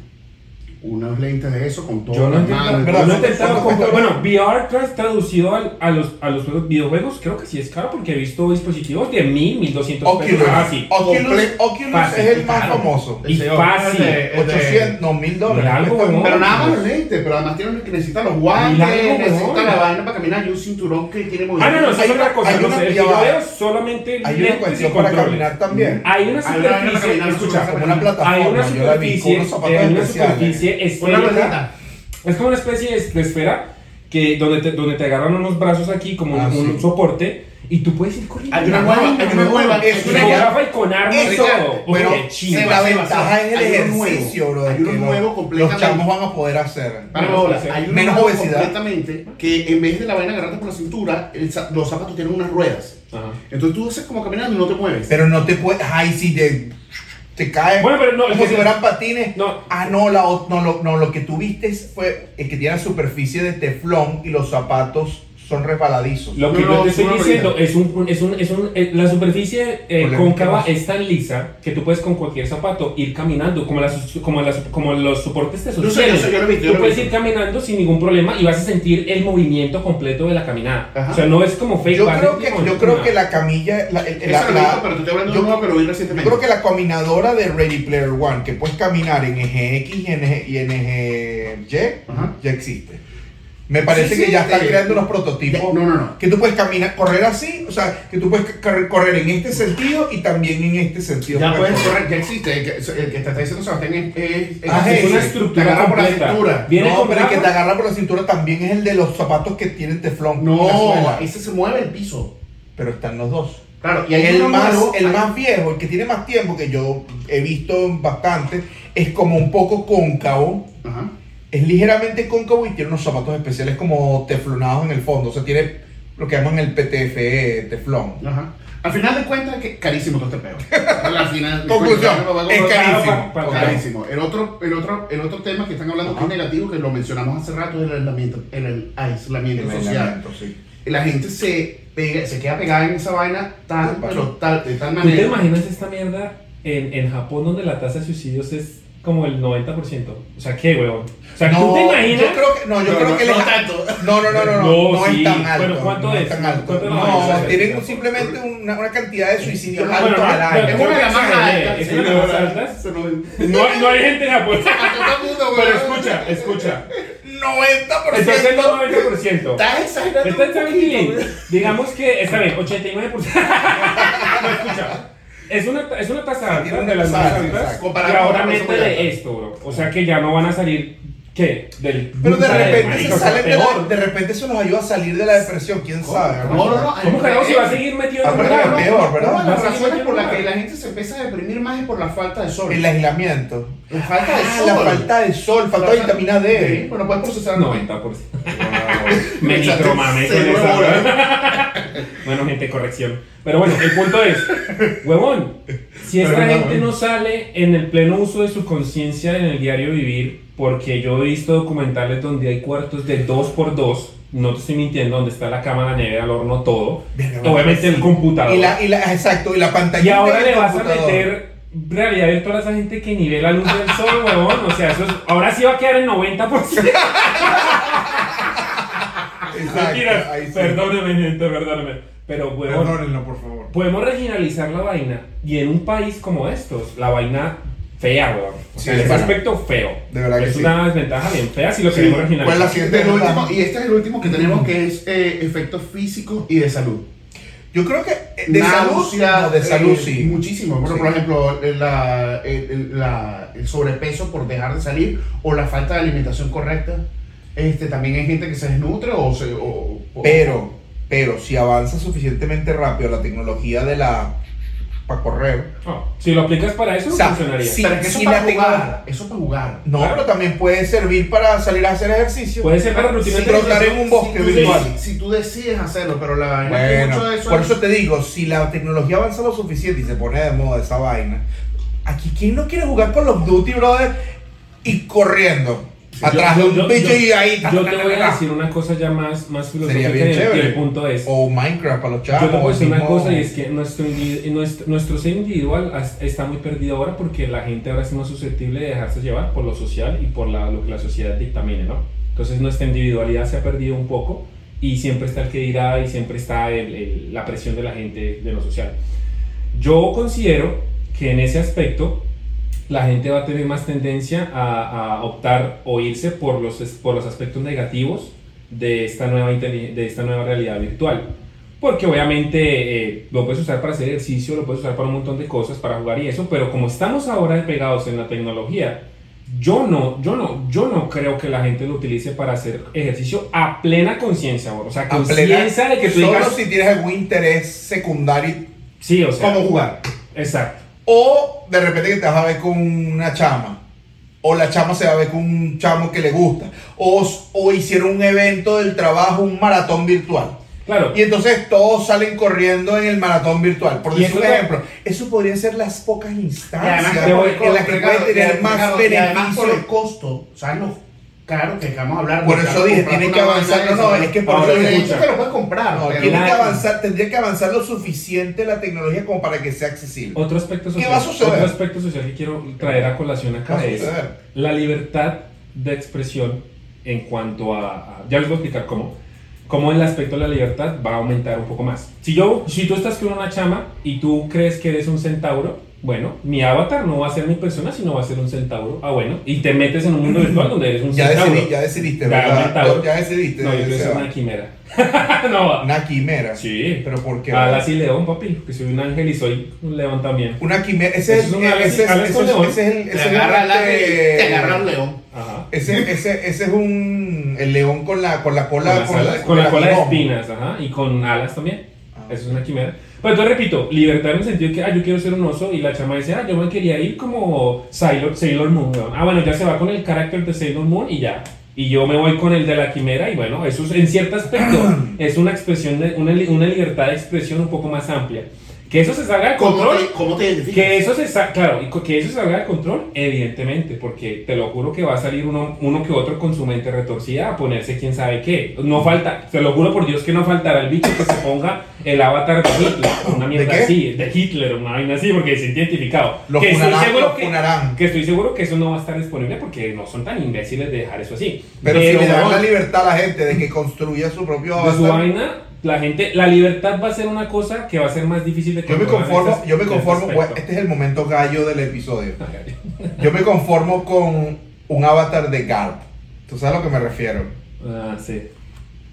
Speaker 1: Unos lentes de eso con todo.
Speaker 3: Yo no he
Speaker 1: las
Speaker 3: intentado,
Speaker 1: manos,
Speaker 3: yo no intentado. Bueno, VR tras- traducido al- a, los, a los juegos- videojuegos, creo que sí es caro porque he visto dispositivos de 1000, 1200
Speaker 2: Oculus.
Speaker 3: pesos. Ah, sí.
Speaker 2: Oculus, Oculus
Speaker 3: fácil,
Speaker 2: es el más
Speaker 3: claro.
Speaker 2: famoso.
Speaker 3: Y fácil.
Speaker 1: de- es de-
Speaker 2: 800, no, 1000 dólares.
Speaker 3: Algo, huevón.
Speaker 1: Pero nada más los lentes, pero además tienen que necesitan los guantes,
Speaker 3: huevón.
Speaker 1: la vaina para caminar y un cinturón que tiene
Speaker 3: Ah, no,
Speaker 1: movimiento.
Speaker 3: no, eso
Speaker 2: Hay
Speaker 3: es otra cosa.
Speaker 2: hay
Speaker 3: no sé, yo veo solamente
Speaker 2: Hay una cuestión para caminar también.
Speaker 3: Hay una superficie, escucha,
Speaker 1: como
Speaker 2: una plataforma.
Speaker 3: hay una superficie, eh, una
Speaker 1: ruedita.
Speaker 3: Es como una especie de, de esfera que donde te, donde te agarran unos brazos aquí como un-
Speaker 2: Ah,
Speaker 3: un,
Speaker 2: sí.
Speaker 3: soporte y tú puedes ir corriendo.
Speaker 1: Hay una
Speaker 3: vaina,
Speaker 1: hay una
Speaker 3: ¿no?
Speaker 1: nueva,
Speaker 3: Es
Speaker 1: es
Speaker 3: una jirafa y con armas y
Speaker 2: Eso,
Speaker 3: Qué chimba.
Speaker 2: la ventaja es el ejercicio,
Speaker 1: nuevo.
Speaker 2: bro.
Speaker 1: Hay uno
Speaker 2: los-
Speaker 1: nuevo
Speaker 2: Los
Speaker 1: completamente.
Speaker 2: chamos van a poder hacer.
Speaker 3: Bueno,
Speaker 1: hay uno
Speaker 2: Menos
Speaker 1: nuevo
Speaker 2: obesidad.
Speaker 1: completamente que en vez de la vaina agarrarte por la cintura, los zapatos tienen unas ruedas.
Speaker 3: Ajá.
Speaker 1: Entonces tú haces como caminando y no te mueves.
Speaker 2: Pero no te puedes. Ay, sí, te, te caes.
Speaker 3: Bueno, pero no,
Speaker 2: como si fueran patines.
Speaker 3: No.
Speaker 2: Ah, no, la, no, lo, no, lo que tuviste fue el que tiene la superficie de teflón y los zapatos son resbaladizos.
Speaker 3: Lo que
Speaker 1: No,
Speaker 3: yo
Speaker 1: no,
Speaker 3: te estoy diciendo es un, es un, es un, eh, la superficie eh, cóncava es tan lisa que tú puedes con cualquier zapato ir caminando como, las, como, las, como los soportes te
Speaker 1: Yo sé,
Speaker 3: sostienen.
Speaker 1: yo sé, yo lo he visto, yo
Speaker 3: tú
Speaker 1: lo
Speaker 3: puedes
Speaker 1: visto.
Speaker 3: ir caminando sin ningún problema y vas a sentir el movimiento completo de la caminada.
Speaker 1: Ajá.
Speaker 3: O sea, no es como fake.
Speaker 2: Yo creo que, yo creo que la camilla. La, el- la-
Speaker 1: visto, pero te estoy hablando de
Speaker 2: yo- yo
Speaker 1: recientemente.
Speaker 2: creo que la caminadora de Ready Player One, que puedes caminar en eje X y en eje, y en eje Y,
Speaker 1: Ajá.
Speaker 2: ya existe. Me parece
Speaker 1: Sí,
Speaker 2: que
Speaker 1: sí,
Speaker 2: ya están
Speaker 1: eh,
Speaker 2: creando los prototipos.
Speaker 1: ya- no, no, no.
Speaker 2: Que tú puedes caminar, correr así, o sea, que tú puedes correr, en este sentido y también en este sentido.
Speaker 1: Ya
Speaker 2: Puedes
Speaker 1: puedes correr, ya existe. El que, el que te está diciendo Sebastián es, es, es-
Speaker 2: Ah,
Speaker 3: es una estructura
Speaker 1: Te agarra por la cintura.
Speaker 3: Viene
Speaker 2: no,
Speaker 3: con
Speaker 2: pero el que te agarra por la cintura también es el de los zapatos que tienen teflón.
Speaker 1: No, ese se mueve el piso.
Speaker 2: Pero están los dos.
Speaker 1: Claro, y hay
Speaker 2: el más, el
Speaker 1: hay-
Speaker 2: más viejo, el que tiene más tiempo, que yo he visto bastante, es como un poco cóncavo.
Speaker 1: Ajá.
Speaker 2: Es ligeramente cóncavo y tiene unos zapatos especiales como teflonados en el fondo. O sea, tiene lo que llaman el PTFE, teflón.
Speaker 1: Ajá. Al final de cuentas, que carísimo todo este peo. Al final, [laughs]
Speaker 2: Conclusión, es carísimo.
Speaker 1: Carísimo. El otro, el otro, el otro tema que están hablando que es negativo, que lo mencionamos hace rato, es el aislamiento, el, el aislamiento
Speaker 2: El
Speaker 1: social.
Speaker 2: aislamiento, sí.
Speaker 1: La gente se pega, se queda pegada en esa vaina tan, pero tal, de tal
Speaker 3: ¿Tú te
Speaker 1: manera.
Speaker 3: imaginas esta mierda en, en Japón donde la tasa de suicidios es como el 90%? O sea, ¿qué, weón? O sea, ¿tú te imaginas?
Speaker 2: Yo creo que, no, yo
Speaker 1: No,
Speaker 2: creo
Speaker 1: no,
Speaker 2: que
Speaker 1: no
Speaker 2: les-
Speaker 1: tanto.
Speaker 2: No, no, no, no, no, [laughs]
Speaker 3: No,
Speaker 2: no
Speaker 3: sí.
Speaker 2: es tan alto.
Speaker 3: Bueno, ¿cuánto
Speaker 2: no
Speaker 3: es?
Speaker 2: tan alto.
Speaker 3: ¿Cuánto
Speaker 2: No, tienen simplemente una, una cantidad de suicidios
Speaker 1: Bueno,
Speaker 2: altos
Speaker 3: no,
Speaker 2: al
Speaker 3: pero
Speaker 2: año.
Speaker 1: Es una de las más altas.
Speaker 3: es una de las altas. No, hay- no hay gente en Japón. [laughs]
Speaker 1: A todo el mundo,
Speaker 3: Pero escucha, escucha.
Speaker 2: 90%.
Speaker 3: Entonces no 90%.
Speaker 1: Estás exagerando.
Speaker 3: Está, bien. Digamos que, está bien, 89%. no, escucha. Es una, es una tasa alta de las más
Speaker 2: alta,
Speaker 3: altas. Y ahora métele esto, bro. O sea que ya no van a salir, ¿qué? Del
Speaker 2: Pero de repente se salen de, la-
Speaker 3: peor.
Speaker 2: de repente eso nos ayuda a salir de la depresión, quién sabe.
Speaker 1: No, no, no.
Speaker 3: ¿Cómo carajo se va a seguir metido en
Speaker 2: Aparte que peor, ¿verdad?
Speaker 1: Una de las razones por las que la gente se empieza a deprimir más es por la falta de sol.
Speaker 2: El aislamiento.
Speaker 1: La falta de
Speaker 2: Ah,
Speaker 1: sol.
Speaker 2: la falta de sol, falta de vitamina
Speaker 1: Sí,
Speaker 2: D.
Speaker 1: Bueno, puedes procesar
Speaker 3: 90%. [laughs] Me [laughs] con esa. [laughs] Bueno, gente, corrección. Pero bueno, el punto es, huevón, si esta gente
Speaker 2: no
Speaker 3: sale en el pleno uso de su conciencia en el diario vivir, porque yo he visto documentales donde hay cuartos de 2x2, no te estoy mintiendo, donde está la cama, la nevera, el horno, todo. Obviamente el computador.
Speaker 2: Y la, y la, exacto, y la pantalla.
Speaker 3: Y ahora le vas a meter realidad virtual a esa gente que ni ve la luz del sol, [laughs] huevón. O sea, eso es- ahora sí va a quedar en 90%. [laughs] Mentiras. Perdóneme, gente, perdóneme. Pero, huevón,
Speaker 2: Perdónenlo, por favor.
Speaker 3: podemos regionalizar la vaina. Y en un país como estos, la vaina fea, weón. O sea,
Speaker 2: Sí,
Speaker 3: ese
Speaker 2: bueno.
Speaker 3: aspecto feo.
Speaker 2: De verdad que
Speaker 3: es
Speaker 2: sí.
Speaker 3: una desventaja bien fea si lo
Speaker 1: Sí,
Speaker 3: queremos
Speaker 1: ¿Cuál es
Speaker 3: regionalizar.
Speaker 1: la siguiente? El último, y este es el último que tenemos que es eh, efectos físicos y de salud.
Speaker 2: Yo creo que eh, de
Speaker 1: Náusea,
Speaker 2: salud, no, de salud
Speaker 1: eh,
Speaker 2: sí.
Speaker 1: Muchísimo. Por,
Speaker 2: Sí.
Speaker 1: por ejemplo, el, la- el- el- la- el sobrepeso por dejar de salir o la falta de alimentación correcta. Este, también hay gente que se desnutre o se. o- o-
Speaker 2: Pero, pero si avanza suficientemente rápido la tecnología de la para correr,
Speaker 3: No, si lo aplicas para eso,
Speaker 2: O sea,
Speaker 3: funcionaría.
Speaker 2: sí.
Speaker 1: Pero que eso
Speaker 2: si
Speaker 1: para
Speaker 2: la
Speaker 1: jugar. Eso para jugar.
Speaker 2: no,
Speaker 3: Claro.
Speaker 2: pero también puede servir para salir a hacer ejercicio.
Speaker 3: Puede ser para rutinas
Speaker 2: Sí,
Speaker 3: de
Speaker 2: trotar
Speaker 3: ejercicio.
Speaker 2: en un bosque
Speaker 1: si, tú,
Speaker 2: virtual.
Speaker 1: si tú decides hacerlo, pero la vaina es que
Speaker 2: Bueno,
Speaker 1: mucho de eso
Speaker 2: por
Speaker 1: es-
Speaker 2: eso te digo, si la tecnología avanza lo suficiente y se pone de moda esa vaina, aquí quién no quiere jugar con los Duty, brother, y corriendo atrás de un bicho y ahí.
Speaker 3: Yo te voy a decir una cosa ya más, más filosófica
Speaker 2: bien
Speaker 3: el- y
Speaker 2: chévere.
Speaker 3: el punto es...
Speaker 2: O Minecraft para los chavos.
Speaker 3: Yo te puedo
Speaker 2: o
Speaker 3: decir una cosa y es que nuestro, nuestro, nuestro ser individual está muy perdido ahora porque la gente ahora es más susceptible de dejarse llevar por lo social y por la- lo que la sociedad dictamine, ¿no? Entonces nuestra individualidad se ha perdido un poco y siempre está el que dirá y siempre está el- el- la presión de la gente de lo social. Yo considero que en ese aspecto la gente va a tener más tendencia a, a optar o irse por los, por los aspectos negativos de esta nueva, de esta nueva realidad virtual. Porque obviamente eh, lo puedes usar para hacer ejercicio, lo puedes usar para un montón de cosas, para jugar y eso, pero como estamos ahora pegados en la tecnología, yo no, yo no, yo no creo que la gente lo utilice para hacer ejercicio a plena conciencia, o sea, conciencia de que tú
Speaker 2: Solo
Speaker 3: digas,
Speaker 2: si tienes algún interés secundario,
Speaker 3: sí, o sea,
Speaker 2: como jugar.
Speaker 3: exacto.
Speaker 2: O de repente que te vas a ver con una chama. O la chama se va a ver con un chamo que le gusta. O, o hicieron un evento del trabajo, un maratón virtual.
Speaker 3: Claro,
Speaker 2: Y entonces todos salen corriendo en el maratón virtual. Por decir un ejemplo, eso podría ser las pocas instancias
Speaker 1: además,
Speaker 2: en las que puede tener más
Speaker 1: por el
Speaker 2: beneficio.
Speaker 1: costo, ¿sabes lo caro que acabamos de hablar?
Speaker 2: Por eso dije,
Speaker 1: comprar
Speaker 2: tiene
Speaker 1: una
Speaker 2: que avanzar. No, no, es que por
Speaker 3: Ahora
Speaker 2: eso dije,
Speaker 1: que lo puedes comprar.
Speaker 2: no,
Speaker 1: pero-
Speaker 2: tiene que avanzar, tendría que avanzar lo suficiente la tecnología como para que sea accesible.
Speaker 3: Otro aspecto social,
Speaker 2: va a suceder?
Speaker 3: otro aspecto social que quiero traer a colación acá
Speaker 2: a
Speaker 3: es la libertad de expresión en cuanto a, a- ya les voy a explicar cómo, cómo el aspecto de la libertad va a aumentar un poco más. Si yo, si tú estás con una chama y tú crees que eres un centauro, bueno, mi avatar no va a ser mi persona, sino va a ser un centauro. Ah, bueno, y te metes en un mundo virtual donde eres un
Speaker 2: Ya,
Speaker 3: centauro.
Speaker 2: decidí, ya decidiste,
Speaker 3: Ya,
Speaker 2: ¿verdad?
Speaker 3: centauro.
Speaker 2: Ya decidiste.
Speaker 3: No, yo ser
Speaker 2: Seba.
Speaker 3: una quimera. [laughs] no,
Speaker 2: Una quimera.
Speaker 3: sí.
Speaker 2: Pero ¿por qué?
Speaker 3: Alas y león, papi, que soy un ángel y soy un león también.
Speaker 2: Una quimera. Ese es, ese es-
Speaker 3: con
Speaker 2: el.
Speaker 1: Te agarra,
Speaker 2: el-
Speaker 1: la, te agarra un león.
Speaker 3: Ajá.
Speaker 2: Ese, [laughs] ese, ese es un. El león con la, con la cola.
Speaker 3: con, las alas- con la cola de espinas, ajá, y con alas también.
Speaker 2: Ah.
Speaker 3: Eso es una quimera. Pero entonces repito, libertad en el sentido que, ah, yo quiero ser un oso, y la chama dice, ah, yo me quería ir como Sailor, Sailor Moon, weón. Ah, bueno, ya se va con el carácter de Sailor Moon y ya. y yo me voy con el de la quimera y bueno, eso es, en cierto aspecto [clears throat] es una expresión, de, una, una libertad de expresión un poco más amplia. Que eso se salga de
Speaker 1: ¿Cómo
Speaker 3: control.
Speaker 1: te, cómo te identificas?
Speaker 3: Que eso se sa- claro, y que eso se salga de control, evidentemente, porque te lo juro que va a salir uno, uno que otro con su mente retorcida a ponerse quién sabe qué. No falta, te lo juro por Dios que no faltará el bicho que se ponga el avatar de Hitler, una mierda
Speaker 2: qué?
Speaker 3: así, de Hitler, una vaina así, porque se identificado.
Speaker 2: Los
Speaker 3: que, estoy
Speaker 2: funarán,
Speaker 3: seguro
Speaker 2: los
Speaker 3: que, que estoy seguro que eso no va a estar disponible porque no son tan imbéciles de dejar eso así.
Speaker 2: Pero, si le dan la libertad a la gente de que construya su propio
Speaker 3: de su
Speaker 2: avatar,
Speaker 3: vaina, la gente, la libertad va a ser una cosa que va a ser más difícil de
Speaker 2: yo me conformo,
Speaker 3: este-
Speaker 2: yo me
Speaker 3: este
Speaker 2: conformo, bueno, este es el momento gallo del episodio. [laughs] Yo me conformo con un avatar de Garp. ¿Tú sabes a lo que me refiero?
Speaker 3: Ah, sí.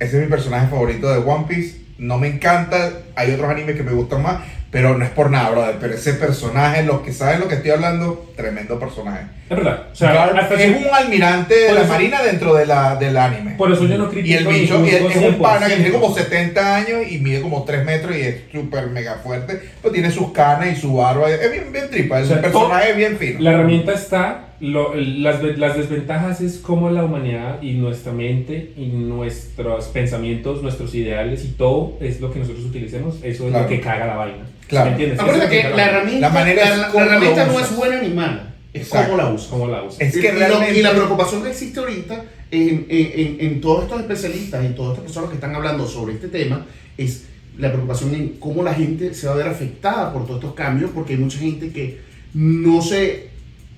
Speaker 2: Ese es mi personaje favorito de One Piece. No me encanta, hay otros animes que me gustan más, pero no es por nada, brother. Pero ese personaje, los que saben lo que estoy hablando, tremendo personaje.
Speaker 3: Es verdad. O sea,
Speaker 2: es
Speaker 3: si-
Speaker 2: un almirante de la
Speaker 3: eso-
Speaker 2: marina dentro de la, del anime.
Speaker 3: Por eso yo no
Speaker 2: y
Speaker 3: critico
Speaker 2: el
Speaker 3: ni
Speaker 2: bicho y es, es un pana que
Speaker 3: 100%.
Speaker 2: tiene como 70 años y mide como 3 metros y es súper mega fuerte. Pero tiene sus canas y su barba. Es bien, bien tripa. Es
Speaker 3: O sea,
Speaker 2: un personaje bien fino.
Speaker 3: La herramienta está, lo- las, las desventajas es cómo la humanidad y nuestra mente y nuestros pensamientos, nuestros ideales y todo es lo que nosotros utilicemos, eso es
Speaker 2: Claro.
Speaker 3: lo que caga la vaina.
Speaker 2: Claro.
Speaker 3: ¿Me entiendes?
Speaker 1: Acuérdate que
Speaker 3: lo
Speaker 1: la
Speaker 3: caga
Speaker 1: herramienta,
Speaker 2: La manera es
Speaker 1: la, la herramienta no es buena ni mala, es cómo la usas.
Speaker 3: ¿Cómo la usas?
Speaker 2: Es
Speaker 1: Y-
Speaker 2: que
Speaker 1: y,
Speaker 2: realmente-
Speaker 1: y la preocupación que existe ahorita en, en- en- en todos estos especialistas y todas estas personas que están hablando sobre este tema es la preocupación en cómo la gente se va a ver afectada por todos estos cambios, porque hay mucha gente que no se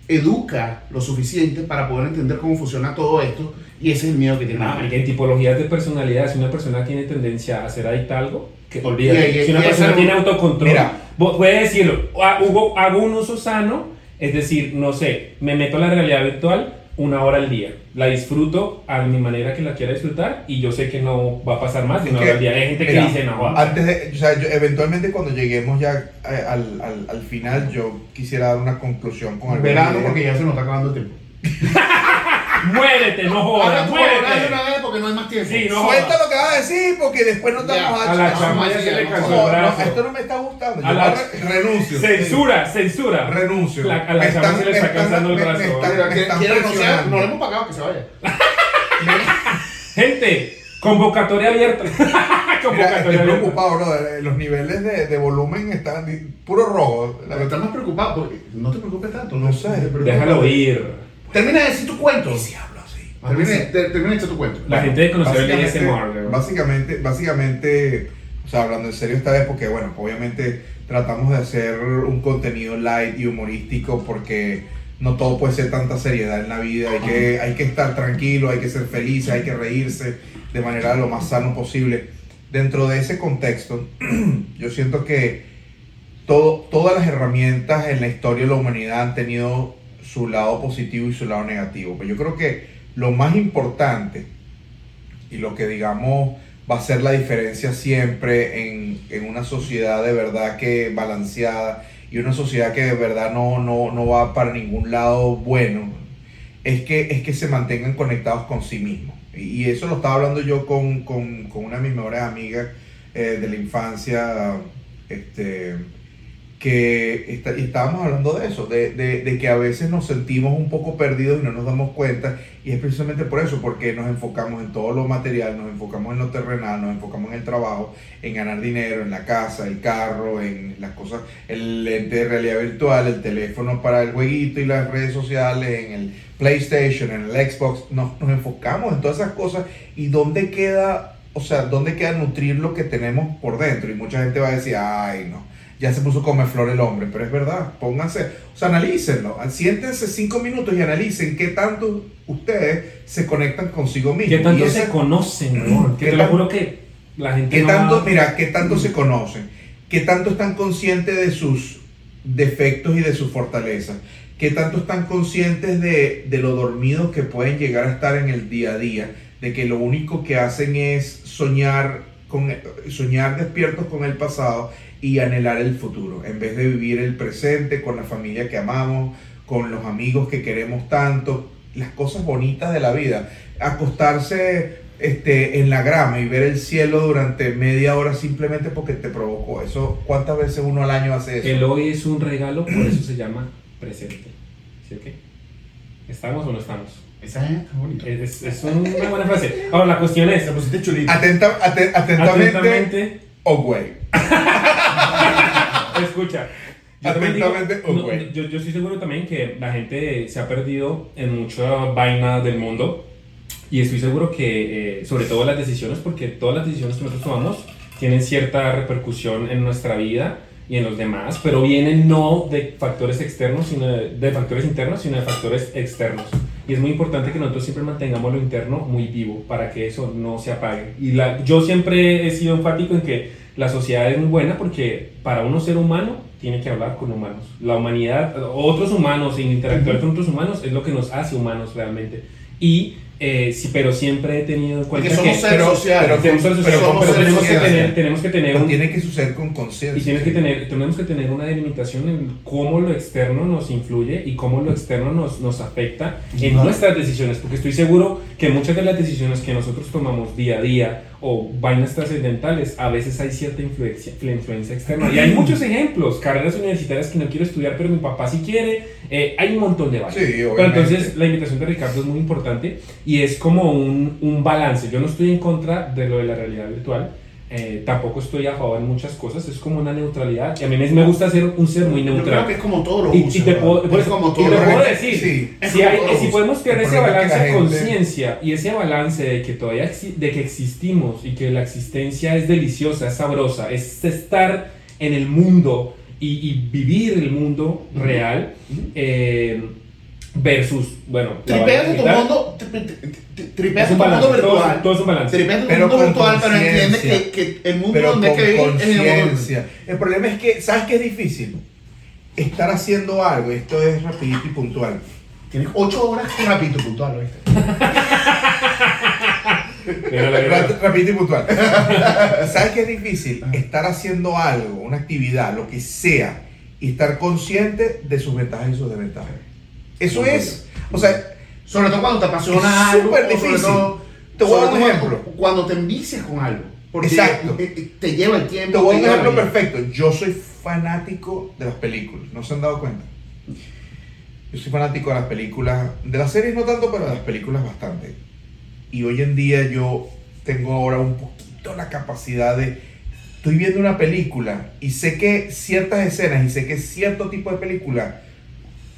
Speaker 1: educa lo suficiente para poder entender cómo funciona todo esto y ese es el miedo que tiene.
Speaker 3: Ah, en tipologías de personalidad, si una persona tiene tendencia a ser adicta a algo, que olvídate.
Speaker 1: Y- y-
Speaker 3: si una persona tiene autocontrol,
Speaker 2: Mira.
Speaker 3: puede decirlo, "Ah, Hugo, hago un uso sano, es decir, no sé, me meto a la realidad virtual una hora al día, la disfruto a mi manera que la quiera disfrutar y yo sé que no va a pasar más de una hora al día. Hay gente
Speaker 2: mira,
Speaker 3: que dice, no, va".
Speaker 2: Antes de, o sea, yo- eventualmente cuando lleguemos ya eh, al, al, al final, yo quisiera dar una conclusión con alguna
Speaker 1: Verano
Speaker 2: idea.
Speaker 1: porque ya se nos está acabando el tiempo. [laughs]
Speaker 3: muérete, no
Speaker 1: Ahora
Speaker 3: jodas, muérete.
Speaker 1: Porque no hay más tiempo.
Speaker 3: Sí, no
Speaker 2: Suelta lo que vas a decir porque después no te
Speaker 1: Ya,
Speaker 2: vamos a
Speaker 3: A la
Speaker 1: no,
Speaker 3: chama
Speaker 1: no,
Speaker 3: ya se le
Speaker 1: no,
Speaker 3: cansó
Speaker 2: No,
Speaker 3: el
Speaker 2: no, esto no me está gustando.
Speaker 3: A
Speaker 2: Yo
Speaker 3: la-
Speaker 2: re- renuncio.
Speaker 3: Censura, censura.
Speaker 2: Renuncio.
Speaker 3: La- a la
Speaker 2: Me
Speaker 3: chama
Speaker 2: están-
Speaker 3: se le está cansando el
Speaker 2: me- me
Speaker 3: brazo.
Speaker 2: están- me están
Speaker 1: no le hemos pagado que se vaya. [laughs]
Speaker 3: Gente, convocatoria abierta. [laughs]
Speaker 2: Mira, estoy preocupado, brother. Los niveles de, de volumen están puro rojo.
Speaker 1: Pero estás más preocupado. porque- No te preocupes tanto.
Speaker 2: No sé.
Speaker 1: te preocupes.
Speaker 3: Déjalo ir.
Speaker 1: Termina de decir tu cuento. Termina, decir tu cuento.
Speaker 3: La gente de conocer el
Speaker 2: Básicamente-
Speaker 3: ASMR.
Speaker 2: Básicamente, básicamente, o sea, hablando en serio esta vez, porque bueno, obviamente tratamos de hacer un contenido light y humorístico porque no todo puede ser tanta seriedad en la vida, hay que, hay que estar tranquilo, hay que ser feliz, hay que reírse de manera lo más sano posible. Dentro de ese contexto, [clears throat] yo siento que todo, todas las herramientas en la historia de la humanidad han tenido su lado positivo y su lado negativo. Pero yo creo que lo más importante y lo que digamos va a ser la diferencia siempre en, en una sociedad de verdad que balanceada y una sociedad que de verdad no, no, no va para ningún lado bueno, es que, es que se mantengan conectados con sí mismos. Y, eso lo estaba hablando yo con, con, con una de mis mejores amigas eh, de la infancia, este, que está- y estábamos hablando de eso, de, de- de que a veces nos sentimos un poco perdidos y no nos damos cuenta, y es precisamente por eso, porque nos enfocamos en todo lo material, nos enfocamos en lo terrenal, nos enfocamos en el trabajo, en ganar dinero, en la casa, el carro, en las cosas, el lente de realidad virtual, el teléfono para el jueguito y las redes sociales, en el PlayStation, en el Xbox, nos, nos enfocamos en todas esas cosas, y dónde queda, o sea, dónde queda nutrir lo que tenemos por dentro, y mucha gente va a decir, ay, no ya se puso come flor el hombre, pero es verdad, pónganse, o sea, analícenlo, siéntense cinco minutos y analicen qué tanto ustedes se conectan consigo mismos.
Speaker 3: ¿Qué tanto se conocen, weón? Que
Speaker 2: ¿Qué
Speaker 3: te lo juro que la gente
Speaker 2: ¿Qué
Speaker 3: no
Speaker 2: tanto,
Speaker 3: va-
Speaker 2: mira, qué tanto se conocen? ¿Qué tanto están conscientes de sus defectos y de sus fortalezas? ¿Qué tanto están conscientes de, de lo dormidos que pueden llegar a estar en el día a día? De que lo único que hacen es soñar, con, soñar despiertos con el pasado y anhelar el futuro, en vez de vivir el presente con la familia que amamos, con los amigos que queremos tanto, las cosas bonitas de la vida. Acostarse este, en la grama y ver el cielo durante media hora simplemente porque te provocó eso. ¿Cuántas veces uno al año hace eso?
Speaker 3: El hoy es un regalo, por eso se llama presente. ¿Sí o qué? ¿Estamos o no estamos?
Speaker 1: Esa es.
Speaker 3: Es, es una buena frase. Ahora, la cuestión es,
Speaker 1: Se pusiste chulita.
Speaker 2: Atenta, ate- atentamente,
Speaker 3: atentamente,
Speaker 2: Ogway. [laughs]
Speaker 3: escucha. [laughs] Yo, digo- no, yo, yo estoy seguro también que la gente se ha perdido en mucha vaina del mundo y estoy seguro que, eh, sobre todo las decisiones, porque todas las decisiones que nosotros tomamos tienen cierta repercusión en nuestra vida y en los demás, pero vienen no de factores externos, sino de, de factores internos, sino de factores externos. Y es muy importante que nosotros siempre mantengamos lo interno muy vivo para que eso no se apague. Y la, yo siempre he sido enfático en que la sociedad es muy buena porque para uno ser humano tiene que hablar con humanos. La humanidad, otros humanos, interactuar con otros humanos es lo que nos hace humanos realmente. Y, eh, sí, pero siempre he tenido en cuenta
Speaker 1: somos
Speaker 3: que...
Speaker 1: seres
Speaker 2: pero-
Speaker 1: sociales.
Speaker 2: pero-
Speaker 3: Tenemos,
Speaker 2: pero-
Speaker 3: pero-
Speaker 1: somos
Speaker 3: pero
Speaker 1: seres
Speaker 3: tenemos, que tener, tenemos que tener
Speaker 2: Pero
Speaker 3: un,
Speaker 2: tiene que suceder con conciencia.
Speaker 3: y tienes que tener, tenemos que tener una delimitación en cómo lo externo nos influye y cómo lo externo nos, nos afecta en nuestras decisiones, porque estoy seguro que muchas de las decisiones que nosotros tomamos día a día o vainas trascendentales, a veces hay cierta influencia, la influencia externa. Y hay [clears throat] muchos ejemplos, carreras universitarias que no quiero estudiar, pero mi papá sí quiere, eh, hay un montón de vainas.
Speaker 2: Sí,
Speaker 3: pero entonces la invitación de Ricardo es muy importante y es como un, un balance. Yo no estoy en contra de lo de la realidad virtual. eh, tampoco estoy a favor de muchas cosas, es como una neutralidad. Y a mí me, me gusta ser un ser muy
Speaker 1: Yo creo
Speaker 3: neutral.
Speaker 1: que es como todo lo
Speaker 3: Y,
Speaker 1: usa.
Speaker 3: y te puedo, y te
Speaker 1: lo
Speaker 3: puedo decir,
Speaker 2: Sí.
Speaker 3: Si, hay- si podemos tener ese balance
Speaker 2: la
Speaker 3: de conciencia y ese balance de que todavía de que existimos y que la existencia es deliciosa, es sabrosa, es estar en el mundo y, y vivir el mundo real eh, versus, bueno,
Speaker 1: Tripeas en tu mundo, tri- tri- tri- tripeas en tu mundo virtual.
Speaker 3: todo es un balance.
Speaker 1: Tripeas en tu
Speaker 2: Pero
Speaker 1: mundo virtual, pero entiendes que, que el mundo donde que vivir es el mundo.
Speaker 2: El problema es que, ¿sabes qué es difícil? Estar haciendo algo, esto es rapidito y puntual.
Speaker 1: Tienes ocho horas rápido puntual, ¿viste? [laughs]
Speaker 3: Mira la verdad.
Speaker 2: Ra- Rapidito y puntual. [laughs] ¿Sabes qué es difícil? Estar haciendo algo, una actividad, lo que sea, y estar consciente de sus ventajas y sus desventajas. Eso es, o sea,
Speaker 1: Sobre todo cuando te apasiona algo.
Speaker 2: súper difícil.
Speaker 1: todo-
Speaker 2: Te voy a dar un ejemplo.
Speaker 1: Cuando, te envicias con algo. Porque
Speaker 2: Exacto.
Speaker 1: eh, eh, te lleva el tiempo.
Speaker 2: Te voy a dar un ejemplo perfecto. Yo soy fanático de las películas. ¿No se han dado cuenta? Yo soy fanático de las películas. De las series no tanto, pero de las películas bastante. Y hoy en día yo tengo ahora un poquito la capacidad de... Estoy viendo una película y sé que ciertas escenas y sé que cierto tipo de película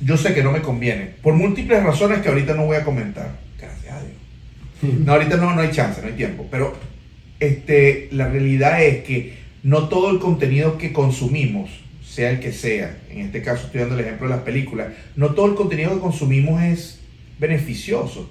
Speaker 2: yo sé que no me conviene. Por múltiples razones que ahorita no voy a comentar. Gracias a Dios. No, ahorita no, no hay chance, no hay tiempo. Pero este, la realidad es que no todo el contenido que consumimos, sea el que sea, en este caso estoy dando el ejemplo de las películas, no todo el contenido que consumimos es beneficioso.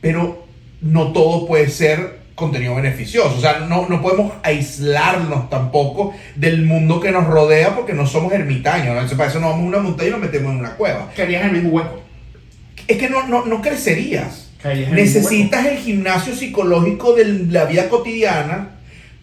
Speaker 2: Pero no todo puede ser contenido beneficioso. O sea, no, no podemos aislarnos tampoco del mundo que nos rodea porque no somos ermitaños. ¿no? Entonces, para eso nos vamos a una montaña y nos metemos en una cueva.
Speaker 1: Caerías en el mismo hueco.
Speaker 2: Es que no, no, no crecerías.
Speaker 1: En el
Speaker 2: Necesitas el gimnasio psicológico de la vida cotidiana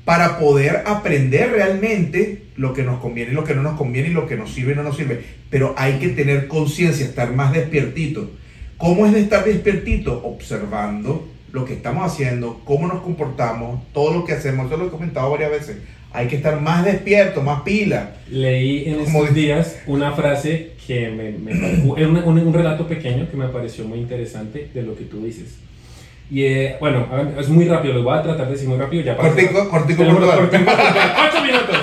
Speaker 2: para poder aprender realmente lo que nos conviene y lo que no nos conviene y lo que nos sirve y no nos sirve. Pero hay que tener conciencia, estar más despiertito. ¿Cómo es de estar despiertito? Observando lo que estamos haciendo, cómo nos comportamos, todo lo que hacemos. Eso lo he comentado varias veces. Hay que estar más despierto, más pila.
Speaker 3: Leí en
Speaker 2: Como
Speaker 3: estos días una frase que me, me- [clears throat] es una- un, un relato pequeño que me pareció muy interesante de lo que tú dices. Y eh, bueno, es muy rápido, lo voy a tratar de decir muy rápido. Ya
Speaker 2: Cortico, [laughs] [laughs] cortico, puntual.
Speaker 3: cortico puntual. ¡Ocho minutos!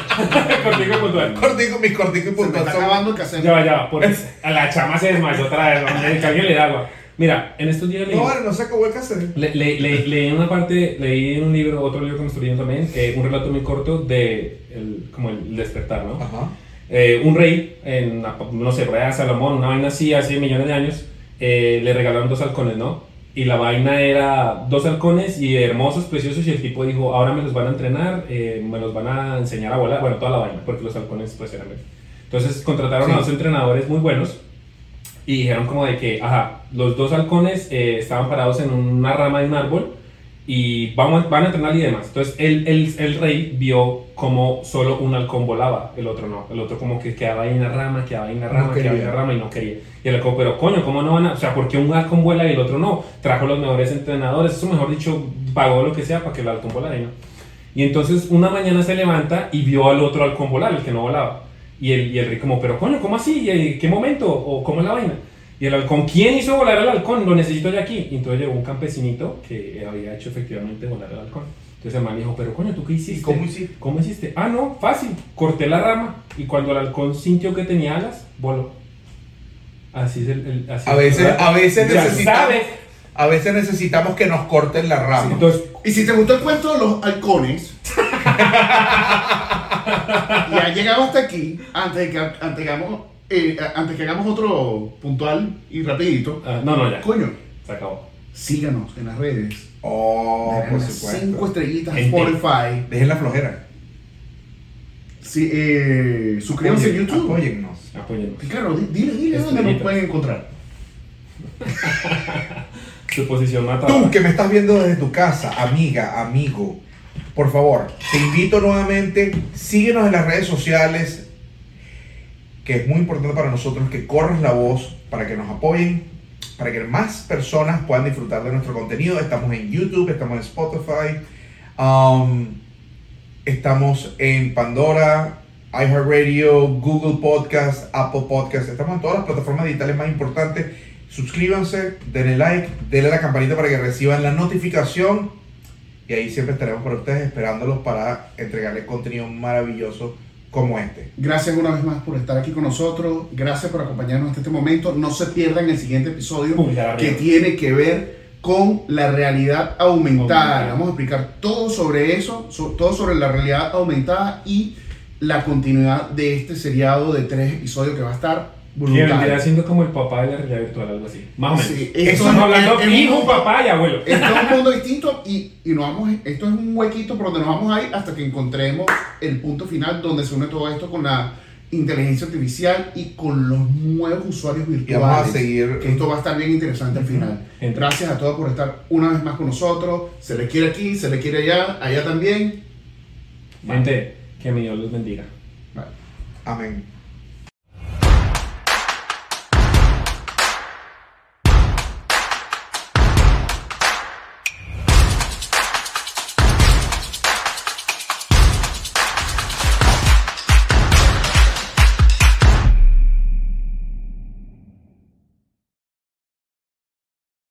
Speaker 3: cortico puntual.
Speaker 2: Cortico, mis cortico y
Speaker 1: Se me
Speaker 2: puntual.
Speaker 1: está acabando el.
Speaker 3: Ya va, ya va, porque [laughs] a la chama se desmayó otra vez, ¿no? que alguien le da agua. Mira, en estos días leí,
Speaker 2: No, no se acabó el cassette.
Speaker 3: le- le- le- leí en una parte, leí en un libro, otro libro que me estoy leyendo también, eh, un relato muy corto de el, como el despertar, ¿no?
Speaker 2: Ajá.
Speaker 3: Eh, un rey, en, no sé, por allá Salomón, una vaina así, hace millones de años, eh, le regalaron dos halcones, ¿no? Y la vaina era dos halcones y hermosos, preciosos, y el tipo dijo, ahora me los van a entrenar, eh, me los van a enseñar a volar, bueno, toda la vaina, porque los halcones pues eran... Entonces contrataron
Speaker 2: Sí.
Speaker 3: a dos entrenadores muy buenos y dijeron como de que, ajá, los dos halcones eh, estaban parados en una rama de un árbol y vamos, van a entrenar y demás. Entonces el, el, el rey vio como solo un halcón volaba, el otro no. El otro como que quedaba ahí en la rama, quedaba ahí en la
Speaker 2: No
Speaker 3: rama, quedaba ahí en la rama y no quería. Y el halcón, pero coño, ¿cómo no van a...? O sea, ¿por qué un halcón vuela y el otro no? Trajo los mejores entrenadores, eso mejor dicho, pagó lo que sea para que el halcón volara y no. Y entonces una mañana se levanta y vio al otro halcón volar, el que no volaba. Y el, y el rey como, pero coño, ¿cómo así? ¿Y ¿Qué momento? ¿O cómo es la vaina? Y el halcón, ¿quién hizo volar al halcón? Lo necesito ya aquí. Y entonces llegó un campesinito que había hecho efectivamente volar al halcón. Entonces el man dijo, pero coño, ¿tú qué hiciste?
Speaker 2: ¿Y cómo hiciste?
Speaker 3: ¿Cómo hiciste? Ah, no, fácil. Corté la rama y cuando el halcón sintió que tenía alas, voló. Así es el... el- así
Speaker 2: A veces, a veces necesitamos,
Speaker 3: sabes.
Speaker 2: a veces necesitamos que nos corten la rama.
Speaker 3: Entonces,
Speaker 1: Y si te gustó el cuento de los halcones, [laughs] y ha llegado hasta aquí, antes de que, antes que hagamos, eh, antes que hagamos otro puntual y rapidito,
Speaker 3: ah, no, no, ya.
Speaker 1: coño,
Speaker 3: Se acabó.
Speaker 1: síganos en las redes.
Speaker 2: Oh, por
Speaker 1: cinco estrellitas
Speaker 3: Gente.
Speaker 1: Spotify.
Speaker 2: Dejen la flojera.
Speaker 1: Sí, eh, suscríbanse en YouTube.
Speaker 2: Apóyennos.
Speaker 3: Apóyennos.
Speaker 1: Claro, di- dile, dile dónde nos pueden encontrar. [laughs]
Speaker 3: Su posición mata.
Speaker 2: Tú que me estás viendo desde tu casa, amiga, amigo, por favor, te invito nuevamente, síguenos en las redes sociales, que es muy importante para nosotros que corras la voz para que nos apoyen, para que más personas puedan disfrutar de nuestro contenido. Estamos en YouTube, estamos en Spotify, um, estamos en Pandora, iHeartRadio, Google Podcast, Apple Podcast, estamos en todas las plataformas digitales más importantes. Suscríbanse, denle like, denle la campanita para que reciban la notificación. Y ahí siempre estaremos para ustedes esperándolos para entregarles contenido maravilloso como este.
Speaker 1: Gracias una vez más por estar aquí con nosotros. Gracias por acompañarnos hasta este momento. No se pierdan el siguiente episodio que tiene que ver con la realidad aumentada.
Speaker 3: Aumentada.
Speaker 1: Le Vamos a explicar todo sobre eso, so- todo sobre la realidad aumentada y la continuidad de este seriado de tres episodios que va a estar
Speaker 3: Que vendría
Speaker 1: brutal.
Speaker 3: siendo como el papá de la realidad virtual, algo así. Más o menos.
Speaker 1: Sí,
Speaker 3: Eso
Speaker 1: esto
Speaker 3: estamos
Speaker 1: es-
Speaker 3: hablando
Speaker 1: es- es
Speaker 3: hijo,
Speaker 1: un-
Speaker 3: papá y abuelo. [laughs]
Speaker 1: Esto es un mundo distinto y, y nos vamos, esto es un huequito por donde nos vamos a ir hasta que encontremos el punto final donde se une todo esto con la inteligencia artificial y con los nuevos usuarios
Speaker 2: Y
Speaker 1: virtuales.
Speaker 2: vamos a seguir.
Speaker 1: Que esto va a estar bien interesante al final. Gracias a todos por estar una vez más con nosotros. Se le quiere aquí, se le quiere allá, allá también.
Speaker 3: Gente, que mi Dios los bendiga.
Speaker 2: Amén.